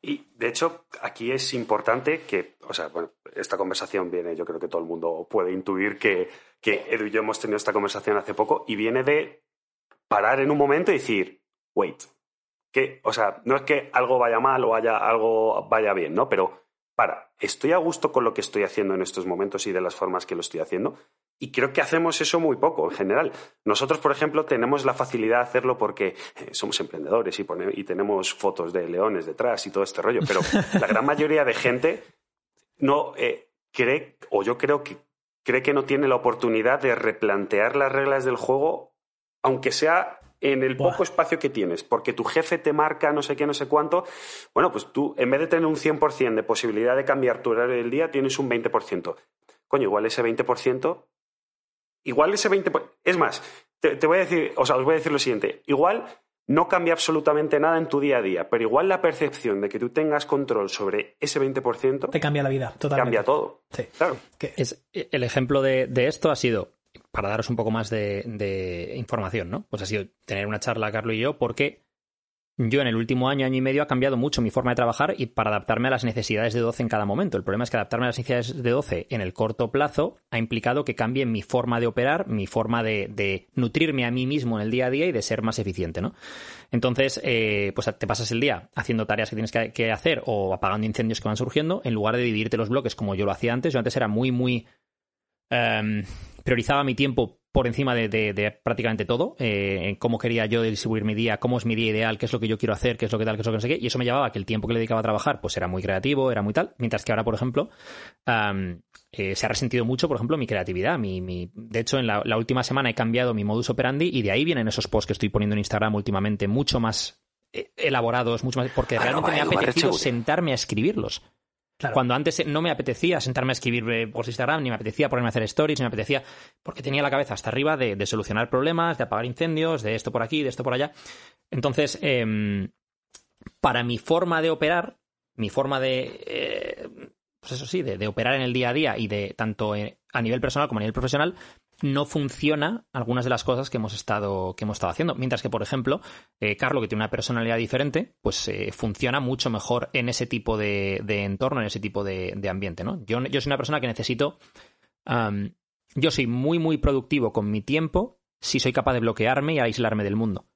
Y de hecho, aquí es importante que, o sea, bueno, esta conversación viene, yo creo que todo el mundo puede intuir que, que Edu y yo hemos tenido esta conversación hace poco y viene de parar en un momento y decir, wait, que, o sea, no es que algo vaya mal o haya, algo vaya bien, ¿no? Pero para, ¿estoy a gusto con lo que estoy haciendo en estos momentos y de las formas que lo estoy haciendo? Y creo que hacemos eso muy poco en general. Nosotros, por ejemplo, tenemos la facilidad de hacerlo porque eh, somos emprendedores y, pone- y tenemos fotos de leones detrás y todo este rollo, pero la gran mayoría de gente no eh, cree, o yo creo que cree que no tiene la oportunidad de replantear las reglas del juego, aunque sea en el Buah. poco espacio que tienes, porque tu jefe te marca no sé qué, no sé cuánto. Bueno, pues tú, en vez de tener un 100% de posibilidad de cambiar tu horario del día, tienes un 20%. Coño, igual ese 20%, igual ese 20%, es más, te, te voy a decir, o sea, os voy a decir lo siguiente, igual no cambia absolutamente nada en tu día a día, pero igual la percepción de que tú tengas control sobre ese 20% Te cambia la vida, totalmente. cambia todo. Sí. Claro. Es, el ejemplo de, de esto ha sido, para daros un poco más de, información, ¿no? Pues ha sido tener una charla, Carlos y yo, porque yo en el último año, año y medio, ha cambiado mucho mi forma de trabajar y para adaptarme a las necesidades de 12 en cada momento. El problema es que adaptarme a las necesidades de 12 en el corto plazo ha implicado que cambie mi forma de operar, mi forma de, nutrirme a mí mismo en el día a día y de ser más eficiente, ¿no? Entonces, eh, pues te pasas el día haciendo tareas que tienes que, que hacer o apagando incendios que van surgiendo, en lugar de dividirte los bloques como yo lo hacía antes. Yo antes era muy, muy em, priorizaba mi tiempo por encima de, de- de prácticamente todo, eh, en cómo quería yo distribuir mi día, cómo es mi día ideal, qué es lo que yo quiero hacer, qué es lo que tal, qué es lo que no sé qué, y eso me llevaba a que el tiempo que le dedicaba a trabajar pues era muy creativo, era muy tal, mientras que ahora, por ejemplo, eh, se ha resentido mucho, por ejemplo, mi creatividad. Mi, mi- de hecho, en la, la última semana he cambiado mi modus operandi y de ahí vienen esos posts que estoy poniendo en Instagram últimamente, mucho más eh, elaborados, mucho más, porque realmente me ha apetecido sentarme a escribirlos. Cuando antes no me apetecía sentarme a escribir eh, por Instagram, ni me apetecía ponerme a hacer stories, ni me apetecía, porque tenía la cabeza hasta arriba de, de solucionar problemas, de apagar incendios, de esto por aquí, de esto por allá. Entonces, em, para mi forma de operar, mi forma de, eh, pues eso sí, de, de operar en el día a día y de tanto eh, a nivel personal como a nivel profesional, no funciona algunas de las cosas que hemos estado, que hemos estado haciendo. Mientras que, por ejemplo, eh, Carlo, que tiene una personalidad diferente, pues eh, funciona mucho mejor en ese tipo de, de entorno, en ese tipo de, ambiente, ¿no? Yo, yo soy una persona que necesito. yo soy muy, muy productivo con mi tiempo si soy capaz de bloquearme y aislarme del mundo.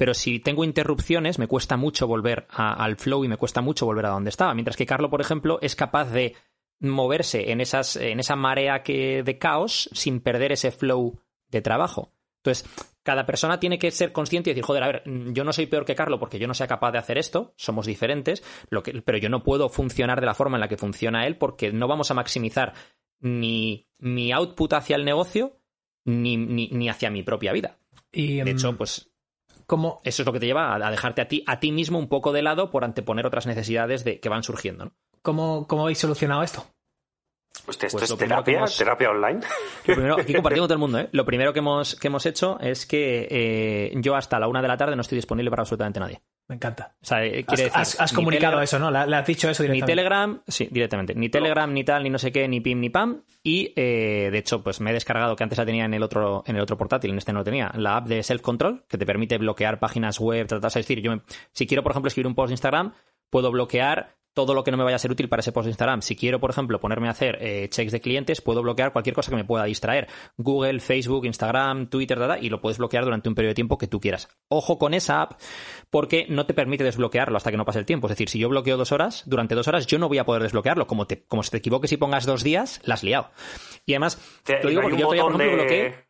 Pero si tengo interrupciones, me cuesta mucho volver al flow y me cuesta mucho volver a donde estaba. Mientras que Carlo, por ejemplo, es capaz de moverse en, esas, en esa marea que, de caos sin perder ese flow de trabajo. Entonces, cada persona tiene que ser consciente y decir, joder, a ver, mm, yo no soy peor que Carlo porque yo no sea capaz de hacer esto, somos diferentes, lo que, pero yo no puedo funcionar de la forma en la que funciona él porque no vamos a maximizar ni mi output hacia el negocio ni, ni, ni hacia mi propia vida. Y, De em, hecho, pues ¿cómo, eso es lo que te lleva a, a dejarte a ti, a ti mismo un poco de lado por anteponer otras necesidades de, que van surgiendo. ¿no? Cómo, cómo habéis solucionado esto? Hostia, ¿esto Pues es terapia? hemos- ¿Terapia online? Lo primero, aquí compartimos todo el mundo, ¿eh? Lo primero que hemos, que hemos hecho es que eh, yo hasta la una de la tarde no estoy disponible para absolutamente nadie. Me encanta. O sea, eh, Has, quiere decir, has- has ni comunicado Telegram- eso, ¿no? Le, le has dicho eso Ni directamente. Telegram, sí, directamente. Ni Telegram, ni tal, ni no sé qué, ni pim, ni pam. Y eh, de hecho, pues me he descargado, que antes la tenía en el otro, en el otro portátil, en este no lo tenía, la app de Self Control, que te permite bloquear páginas web, tratar, es decir, yo me- si quiero, por ejemplo, escribir un post de Instagram, puedo bloquear todo lo que no me vaya a ser útil para ese post de Instagram. Si quiero, por ejemplo, ponerme a hacer eh, checks de clientes, puedo bloquear cualquier cosa que me pueda distraer. Google, Facebook, Instagram, Twitter, tal, y lo puedes bloquear durante un periodo de tiempo que tú quieras. Ojo con esa app, porque no te permite desbloquearlo hasta que no pase el tiempo. Es decir, si yo bloqueo dos horas, durante dos horas yo no voy a poder desbloquearlo. Como, te, como se te equivoques y pongas dos días, la has liado. Y además, Te- lo digo no porque yo todavía, por ejemplo, de... bloqueé...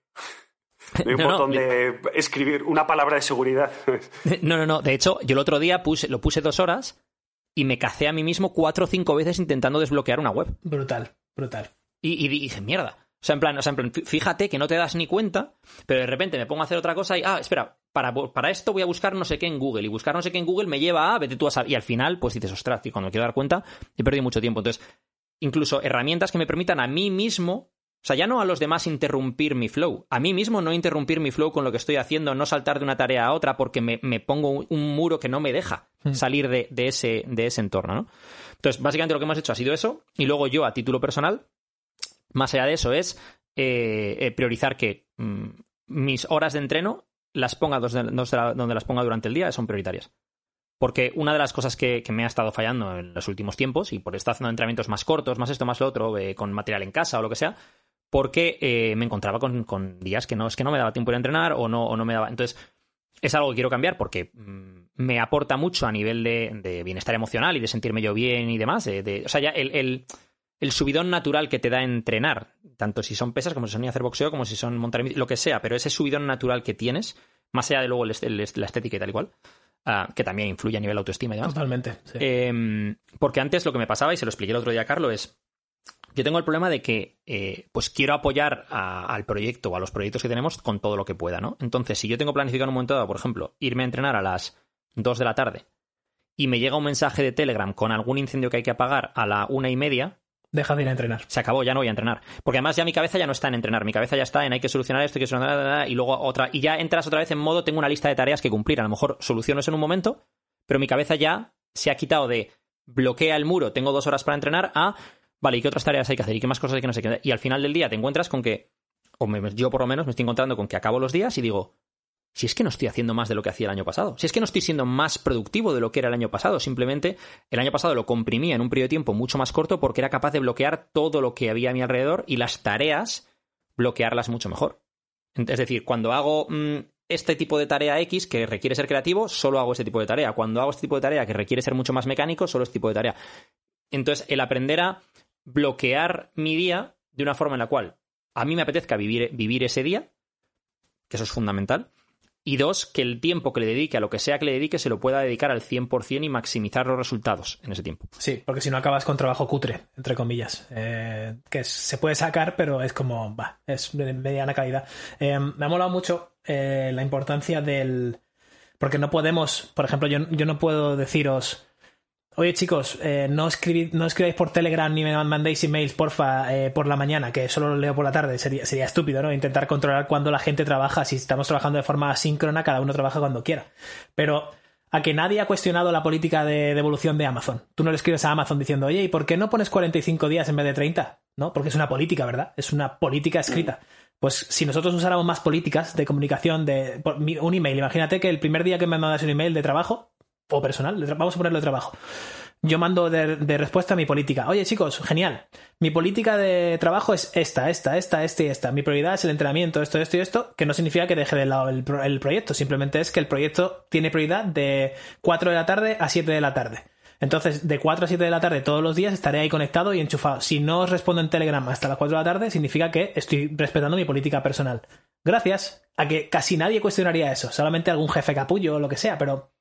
no hay un No, no, botón le- de escribir una palabra de seguridad. No, no, no. De hecho, yo el otro día puse, lo puse dos horas y me cacé a mí mismo cuatro o cinco veces intentando desbloquear una web. Brutal, brutal. Y, y dije, mierda. O sea, en plan, o sea, en plan, fí- fíjate que no te das ni cuenta, pero de repente me pongo a hacer otra cosa y, ah, espera, para, para esto voy a buscar no sé qué en Google. Y buscar no sé qué en Google me lleva a, vete tú a saber. Y al final, pues dices, ostras, y cuando me quiero dar cuenta, he perdido mucho tiempo. Entonces, incluso herramientas que me permitan a mí mismo, o sea, ya no a los demás interrumpir mi flow, a mí mismo no interrumpir mi flow con lo que estoy haciendo, no saltar de una tarea a otra porque me, me pongo un, muro que no me deja salir de, de ese, de ese entorno, ¿no? Entonces, básicamente lo que hemos hecho ha sido eso, y luego yo, a título personal, más allá de eso, es eh, eh, priorizar que mm, mis horas de entreno las ponga donde las ponga durante el día son prioritarias. Porque una de las cosas que, que me ha estado fallando en los últimos tiempos, y por estar haciendo entrenamientos más cortos, más esto, más lo otro, eh, con material en casa o lo que sea, porque eh, me encontraba con, con días que no, es que no me daba tiempo de entrenar o no, o no me daba. Entonces, es algo que quiero cambiar porque mm, me aporta mucho a nivel de, de bienestar emocional y de sentirme yo bien y demás. de- de- o sea, ya el, el- el subidón natural que te da entrenar, tanto si son pesas como si son ir a hacer boxeo, como si son montar lo que sea, pero ese subidón natural que tienes, más allá de luego el la estética y tal igual, que también influye a nivel autoestima y demás. Totalmente. sí. Eh, porque antes lo que me pasaba, y se lo expliqué el otro día a Carlos, es. Yo tengo el problema de que eh, pues quiero apoyar a- al proyecto o a los proyectos que tenemos con todo lo que pueda, ¿no? Entonces, si yo tengo planificado en un momento dado, por ejemplo, irme a entrenar a las 2 de la tarde y me llega un mensaje de Telegram con algún incendio que hay que apagar a la una y media, Deja de ir a entrenar. se acabó, ya no voy a entrenar. Porque además ya mi cabeza ya no está en entrenar, mi cabeza ya está en hay que solucionar esto, hay que solucionar y luego otra. Y ya entras otra vez en modo, tengo una lista de tareas que cumplir. A lo mejor soluciono eso en un momento, pero mi cabeza ya se ha quitado de bloquea el muro, tengo dos horas para entrenar, a vale, ¿y qué otras tareas hay que hacer? ¿Y qué más cosas hay que no sé qué? Y al final del día te encuentras con que, o yo por lo menos me estoy encontrando con que acabo los días y digo, si es que no estoy haciendo más de lo que hacía el año pasado, si es que no estoy siendo más productivo de lo que era el año pasado, simplemente el año pasado lo comprimía en un periodo de tiempo mucho más corto porque era capaz de bloquear todo lo que había a mi alrededor y las tareas bloquearlas mucho mejor. Es decir, cuando hago mm, este tipo de tarea X que requiere ser creativo, solo hago este tipo de tarea. Cuando hago este tipo de tarea que requiere ser mucho más mecánico, solo este tipo de tarea. Entonces, el aprender a bloquear mi día de una forma en la cual a mí me apetezca vivir, vivir ese día, que eso es fundamental. Y dos, que el tiempo que le dedique a lo que sea que le dedique se lo pueda dedicar al 100% y maximizar los resultados en ese tiempo. Sí, porque si no acabas con trabajo cutre, entre comillas. Eh, que se puede sacar, pero es como, va, es de mediana calidad. Eh, me ha molado mucho eh, la importancia del. Porque no podemos, por ejemplo, yo, yo no puedo deciros. Oye chicos, eh, no, escribid, no escribáis por Telegram ni me mandéis emails, porfa, eh, por la mañana, que solo lo leo por la tarde. Sería, estúpido, ¿no? Intentar controlar cuando la gente trabaja. Si estamos trabajando de forma asíncrona, cada uno trabaja cuando quiera. Pero a que nadie ha cuestionado la política de devolución de Amazon. Tú no le escribes a Amazon diciendo, oye, ¿y por qué no pones 45 días en vez de 30? ¿No? Porque es una política, ¿verdad? Es una política escrita. Pues si nosotros usáramos más políticas de comunicación, de por- un email, imagínate que el primer día que me mandas un email de trabajo, o personal, vamos a ponerlo de trabajo, yo mando de, respuesta a mi política. Oye, chicos, genial. Mi política de trabajo es esta, esta, esta, esta y esta. Mi prioridad es el entrenamiento, esto, esto y esto, que no significa que deje de lado el, el proyecto. Simplemente es que el proyecto tiene prioridad de 4 de la tarde a 7 de la tarde. Entonces, de 4 a 7 de la tarde todos los días estaré ahí conectado y enchufado. Si no os respondo en Telegram hasta las 4 de la tarde, significa que estoy respetando mi política personal. Gracias a que casi nadie cuestionaría eso. Solamente algún jefe capullo o lo que sea, pero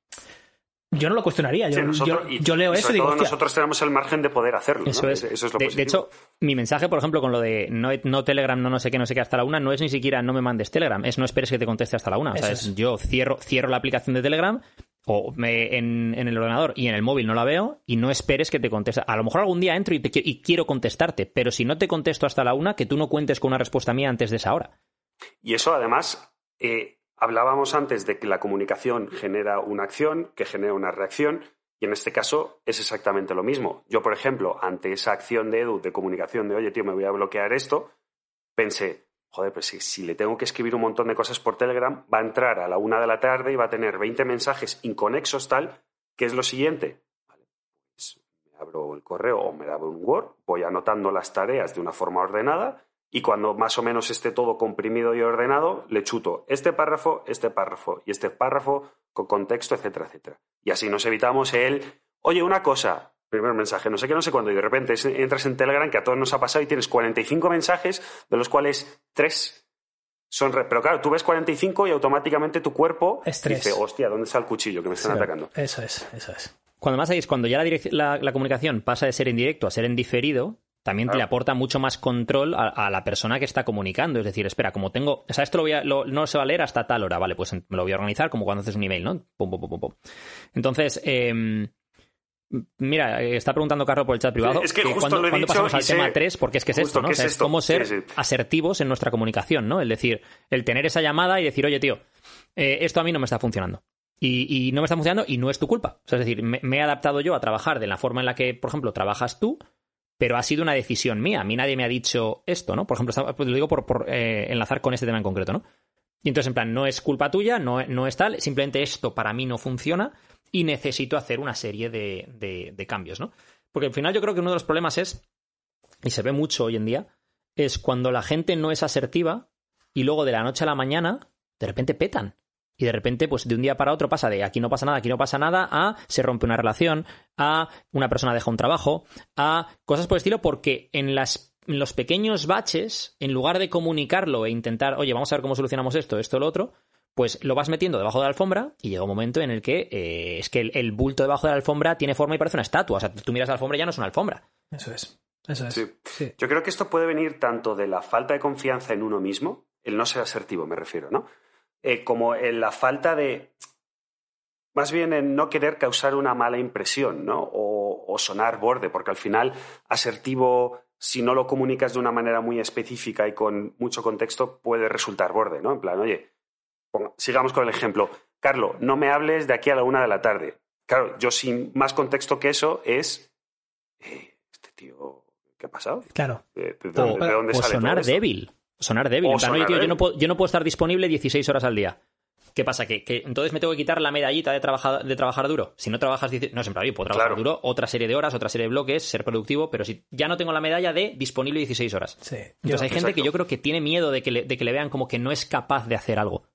yo no lo cuestionaría. Yo, Sí, nosotros- yo- leo y eso y digo, todo nosotros tenemos el margen de poder hacerlo. ¿no? Eso es. Eso es lo de, de hecho, mi mensaje, por ejemplo, con lo de no, no Telegram, no no sé qué, no sé qué hasta la una, no es ni siquiera no me mandes Telegram, es no esperes que te conteste hasta la una. O sea, es yo cierro, cierro la aplicación de Telegram o me- en, en el ordenador y en el móvil no la veo y no esperes que te conteste. A lo mejor algún día entro y, te, y quiero contestarte, pero si no te contesto hasta la una, que tú no cuentes con una respuesta mía antes de esa hora. Y eso además, eh, hablábamos antes de que la comunicación genera una acción, que genera una reacción, y en este caso es exactamente lo mismo. Yo, por ejemplo, ante esa acción de Edu de comunicación de, oye, tío, me voy a bloquear esto, pensé, joder, pues si, le tengo que escribir un montón de cosas por Telegram, va a entrar a la una de la tarde y va a tener 20 mensajes inconexos tal, que es lo siguiente. Vale, pues me abro el correo o me abro un Word, voy anotando las tareas de una forma ordenada y cuando más o menos esté todo comprimido y ordenado, le chuto este párrafo, este párrafo y este párrafo con contexto, etcétera, etcétera. Y así nos evitamos el, oye, una cosa, primer mensaje, no sé qué, no sé cuándo, y de repente entras en Telegram, que a todos nos ha pasado, y tienes 45 mensajes, de los cuales 3 son... re- Pero claro, tú ves 45 y automáticamente tu cuerpo Estrés. dice, hostia, ¿dónde está el cuchillo que me están Sí. atacando? Eso es, eso es. Cuando más es cuando ya la- la comunicación pasa de ser en directo a ser en diferido, también Claro. le aporta mucho más control a, a la persona que está comunicando. Es decir, espera, como tengo. O sea, esto lo voy a- lo- no se va a leer hasta tal hora, vale, pues me lo voy a organizar como cuando haces un email, ¿no? Pum, pum, pum, pum, pum. Entonces, eh, mira, eh, está preguntando Carlos por el chat privado. Es que cuando, lo he cuando pasamos al sé tema 3, porque es que es esto, ¿no? O sea, es cómo ser Sí, sí. asertivos en nuestra comunicación, ¿no? Es decir, el tener esa llamada y decir, oye, tío, eh, esto a mí no me está funcionando. Y, y no me está funcionando y no es tu culpa. O sea, es decir, me, me he adaptado yo a trabajar de la forma en la que, por ejemplo, trabajas tú, pero ha sido una decisión mía. A mí nadie me ha dicho esto, ¿no? Por ejemplo, pues lo digo por, por, eh, enlazar con este tema en concreto, ¿no? Y entonces, en plan, no es culpa tuya, no, no es tal, simplemente esto para mí no funciona y necesito hacer una serie de- de cambios, ¿no? Porque al final yo creo que uno de los problemas es, y se ve mucho hoy en día, es cuando la gente no es asertiva y luego de la noche a la mañana, de repente petan. Y de repente, pues de un día para otro pasa de aquí no pasa nada, aquí no pasa nada, a se rompe una relación, a una persona deja un trabajo, a cosas por el estilo, porque en, las, en los pequeños baches, en lugar de comunicarlo e intentar, oye, vamos a ver cómo solucionamos esto, esto, lo otro, pues lo vas metiendo debajo de la alfombra y llega un momento en el que eh, es que el, el bulto debajo de la alfombra tiene forma y parece una estatua. O sea, tú miras la alfombra y ya no es una alfombra. Eso es. Eso es. Sí. Sí. Yo creo que esto puede venir tanto de la falta de confianza en uno mismo, el no ser asertivo, me refiero, ¿no? Eh, como en la falta de. Más bien en no querer causar una mala impresión, ¿no? O, o sonar borde, porque al final, asertivo, si no lo comunicas de una manera muy específica y con mucho contexto, puede resultar borde, ¿no? En plan, oye, ponga- sigamos con el ejemplo. Carlos, no me hables de aquí a la una de la tarde. Claro, yo sin más contexto que eso es. eh, este tío, ¿qué ha pasado? Claro. ¿De, de O, dónde, de dónde o sale sonar todo esto? débil. Sonar débil. O En plan, oye, sonar tío, yo no, puedo, yo no puedo estar disponible 16 horas al día. ¿Qué pasa? ¿Que, que entonces me tengo que quitar la medallita de trabajar, de trabajar duro. Si no trabajas, 10 no, siempre, oye, puedo trabajar Claro. duro, otra serie de horas, otra serie de bloques, ser productivo, pero si ya no tengo la medalla de disponible 16 horas. Sí. Entonces Yo- hay gente exacto. que yo creo que tiene miedo de que, le, de que le vean como que no es capaz de hacer algo.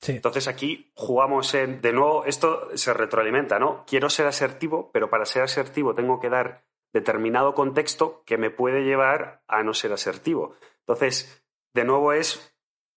sí. Entonces aquí jugamos en, de nuevo, esto se retroalimenta, ¿no? Quiero ser asertivo, pero para ser asertivo tengo que dar determinado contexto que me puede llevar a no ser asertivo. Entonces, de nuevo es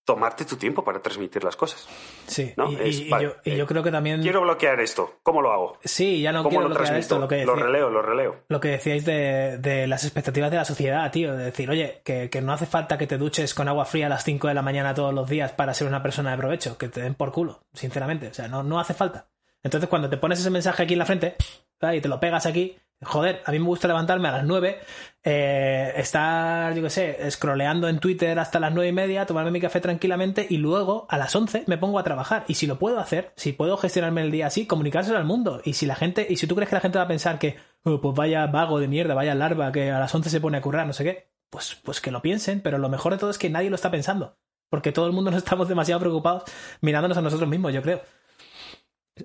tomarte tu tiempo para transmitir las cosas. Sí. ¿no? Y, Es, y- vale, yo, y eh, yo creo que también. Quiero bloquear esto. ¿Cómo lo hago? Sí, ya no ¿Cómo quiero lo bloquear transmito? esto. Lo que lo releo, lo releo. lo que decíais de, de las expectativas de la sociedad, tío. De decir, oye, que, que no hace falta que te duches con agua fría a las 5 de la mañana todos los días para ser una persona de provecho. Que te den por culo, sinceramente. O sea, no, no hace falta. Entonces, cuando te pones ese mensaje aquí en la frente y te lo pegas aquí, joder, a mí me gusta levantarme a las 9, eh, estar, yo qué sé, scrolleando en Twitter hasta las 9 y media, tomarme mi café tranquilamente y luego a las 11 me pongo a trabajar. Y si lo puedo hacer, si puedo gestionarme el día así, comunicárselo al mundo. Y si la gente, y si tú crees que la gente va a pensar que, "Oh, pues vaya vago de mierda, vaya larva que a las 11 se pone a currar, no sé qué, pues, pues que lo piensen, pero lo mejor de todo es que nadie lo está pensando. Porque todo el mundo nos estamos demasiado preocupados mirándonos a nosotros mismos, yo creo.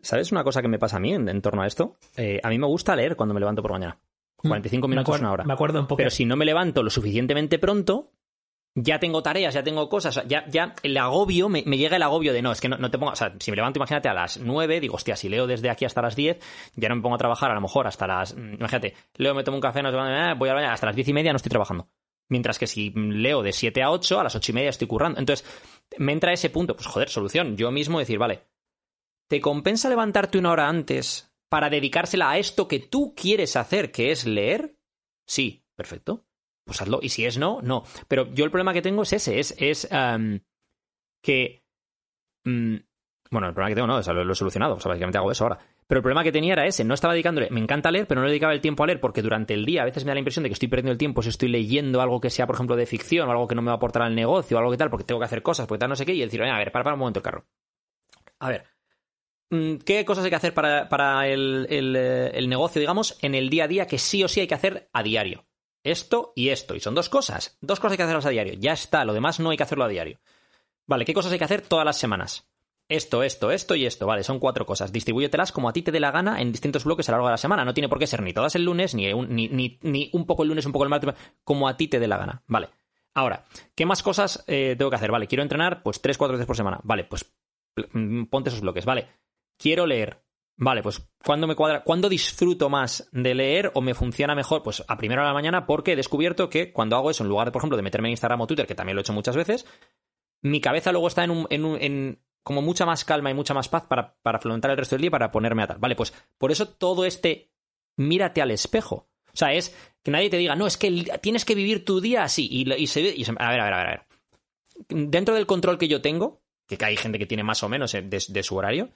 ¿Sabes una cosa que me pasa a mí en, en torno a esto? Eh, a mí me gusta leer cuando me levanto por la mañana. 45 Mm. Me minutos, acuer- una hora. Me acuerdo un poco. Pero si no me levanto lo suficientemente pronto, ya tengo tareas, ya tengo cosas, ya, ya el agobio, me, me llega el agobio de no, es que no, no te pongo, o sea, si me levanto, imagínate, a las 9, digo, hostia, si leo desde aquí hasta las 10, ya no me pongo a trabajar a lo mejor hasta las, mm, imagínate, leo, me tomo un café, no eh, voy a la mañana, hasta las 10 y media no estoy trabajando. Mientras que si leo de 7 a 8, a las 8 y media estoy currando. Entonces, me entra ese punto, pues joder, solución, yo mismo decir, vale, ¿te compensa levantarte una hora antes para dedicársela a esto que tú quieres hacer, que es leer? Sí, perfecto. Pues hazlo. Y si es no, no. Pero yo el problema que tengo es ese, es, es que... mm, bueno, el problema que tengo no, o sea, lo, lo he solucionado, o sea, básicamente hago eso ahora. Pero el problema que tenía era ese, no estaba dedicándole, me encanta leer, pero no le dedicaba el tiempo a leer porque durante el día a veces me da la impresión de que estoy perdiendo el tiempo si estoy leyendo algo que sea, por ejemplo, de ficción o algo que no me va a aportar al negocio o algo que tal, porque tengo que hacer cosas, porque tal, no sé qué, y decir, a ver, para, para un momento el carro. A ver. Mm, ¿Qué cosas hay que hacer para, para el, eh, el negocio, digamos, en el día a día que sí o sí hay que hacer a diario? Esto y esto. Y son dos cosas. Dos cosas hay que hacerlas a diario. Ya está. Lo demás no hay que hacerlo a diario. Vale, ¿qué cosas hay que hacer todas las semanas? Esto, esto, esto y esto. Vale, son cuatro cosas. Distribúyetelas como a ti te dé la gana en distintos bloques a lo largo de la semana. No tiene por qué ser ni todas el lunes, ni un, ni- ni un poco el lunes, un poco el martes, como a ti te dé la gana. Vale. Ahora, ¿qué más cosas eh, tengo que hacer? Vale, quiero entrenar pues tres, cuatro veces por semana. Vale, pues mm, ponte esos bloques. Vale, quiero leer. Vale, pues ¿cuándo me cuadra? ¿Cuándo disfruto más de leer o me funciona mejor? Pues a primera hora de la mañana porque he descubierto que cuando hago eso, en lugar, de, por ejemplo, de meterme en Instagram o Twitter, que también lo he hecho muchas veces, mi cabeza luego está en, un, en, un- en como mucha más calma y mucha más paz para, para afrontar el resto del día para ponerme a tal. Vale, pues por eso todo este mírate al espejo. O sea, es que nadie te diga, no, es que tienes que vivir tu día así. Y, se y a ver, a ver, a ver, a ver. Dentro del control que yo tengo, que hay gente que tiene más o menos eh, de su horario,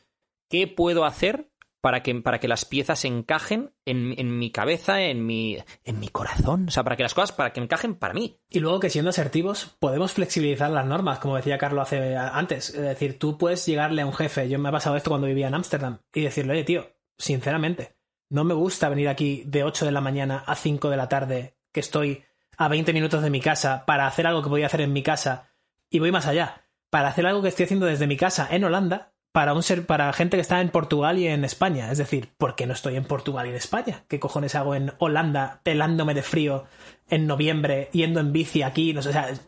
¿qué puedo hacer para que, para que las piezas encajen en, en mi cabeza, en mi, en mi corazón? O sea, para que las cosas, para que encajen para mí. Y luego que siendo asertivos podemos flexibilizar las normas, como decía Carlos hace antes. Es decir, tú puedes llegarle a un jefe, yo me ha pasado esto cuando vivía en Ámsterdam, y decirle, oye tío, sinceramente, no me gusta venir aquí de 8 de la mañana a 5 de la tarde, que estoy a 20 minutos de mi casa, para hacer algo que podía hacer en mi casa, y voy más allá, para hacer algo que estoy haciendo desde mi casa en Holanda, para, un ser, para gente que está en Portugal y en España. Es decir, ¿por qué no estoy en Portugal y en España? ¿Qué cojones hago en Holanda pelándome de frío en noviembre, yendo en bici aquí?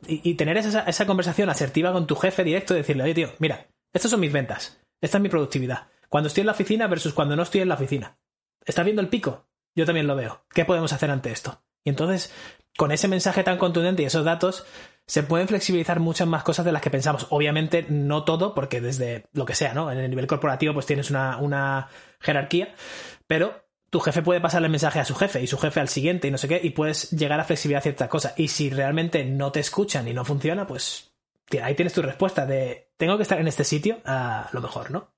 Y, y tener esa, esa conversación asertiva con tu jefe directo y decirle, oye tío, mira, estas son mis ventas, esta es mi productividad. Cuando estoy en la oficina versus cuando no estoy en la oficina. ¿Estás viendo el pico? Yo también lo veo. ¿Qué podemos hacer ante esto? Y entonces, con ese mensaje tan contundente y esos datos, se pueden flexibilizar muchas más cosas de las que pensamos. Obviamente, no todo, porque desde lo que sea, ¿no? En el nivel corporativo, pues tienes una, una jerarquía, pero tu jefe puede pasarle el mensaje a su jefe y su jefe al siguiente y no sé qué, y puedes llegar a flexibilizar ciertas cosas. Y si realmente no te escuchan y no funciona, pues ahí tienes tu respuesta de tengo que estar en este sitio a lo mejor, ¿no?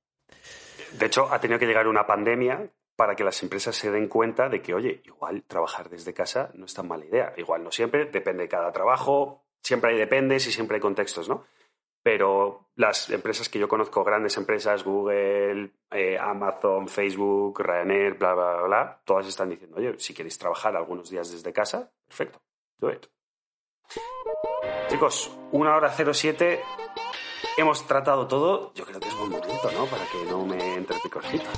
De hecho, ha tenido que llegar una pandemia para que las empresas se den cuenta de que, oye, igual trabajar desde casa no es tan mala idea. Igual no siempre, depende de cada trabajo, siempre hay dependes y siempre hay contextos, ¿no? Pero las empresas que yo conozco, grandes empresas, Google, eh, Amazon, Facebook, Ryanair, bla, bla, bla, bla, todas están diciendo, oye, si queréis trabajar algunos días desde casa, perfecto, do it. Chicos, una hora 07, hemos tratado todo, yo creo que es buen momento, ¿no? Para que no me entre picorcito.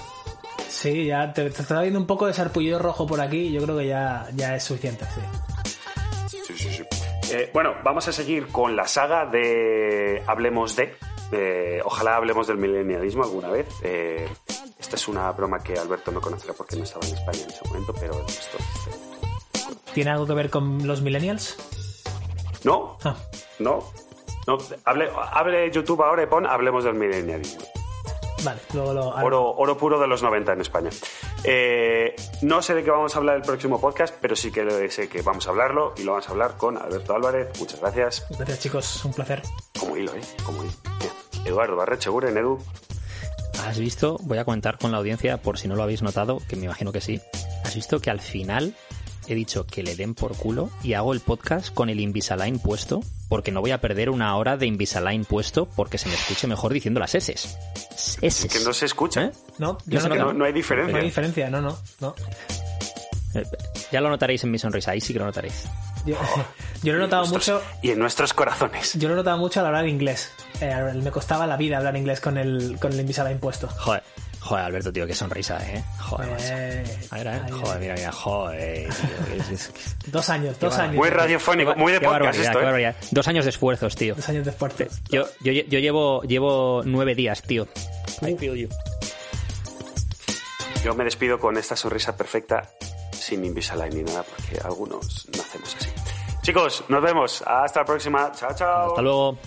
Sí, ya te, estaba viendo un poco de sarpullido rojo por aquí, yo creo que ya, ya es suficiente, sí. Eh, bueno, vamos a seguir con la saga de Hablemos de. Eh, ojalá hablemos del milenialismo alguna vez. Eh, esta es una broma que Alberto no conocerá porque no estaba en España en ese momento, pero esto. ¿Tiene algo que ver con los millennials? No, Ah, no. no. Hable, hable YouTube ahora y pon Hablemos del milenialismo. vale, luego lo... Oro, oro puro de los 90 en España. Eh, no sé de qué vamos a hablar el próximo podcast, pero sí que sé que vamos a hablarlo y lo vamos a hablar con Alberto Álvarez. Muchas gracias. Gracias chicos, un placer. Como hilo, ¿eh? Como hilo. Eduardo Barret, seguro en Edu. ¿Has visto? Voy a comentar con la audiencia, por si no lo habéis notado, que me imagino que sí. ¿Has visto que al final he dicho que le den por culo y hago el podcast con el Invisalign puesto? Porque no voy a perder una hora de Invisalign puesto porque se me escuche mejor diciendo las S. S. Que no se escucha. ¿Eh? No, No se no, nota. No, no hay diferencia. no hay diferencia, no, no, no. Eh, Ya lo notaréis en mi sonrisa, ahí sí que lo notaréis. Yo, yo lo he notado Nuestros- mucho, Y en nuestros corazones. yo lo he notado mucho al hablar inglés. Eh, me costaba la vida hablar inglés con el, con el Invisalign puesto. Joder, joder, Alberto, tío, qué sonrisa, ¿eh? Joder. Eh, A ver, a ver, joder, mira, mira, joder, tío. es- es- Dos años, dos años. Muy radiofónico, muy de qué podcast barbaridad, esto, qué ¿eh? barbaridad. Dos años de esfuerzos, tío. Dos años de esfuerzo. Yo, yo, yo llevo, llevo nueve días, tío. I feel you. Yo me despido con esta sonrisa perfecta, sin Invisalign ni nada, porque algunos nacemos así. Chicos, nos vemos. Hasta la próxima. Chao, chao. Hasta luego.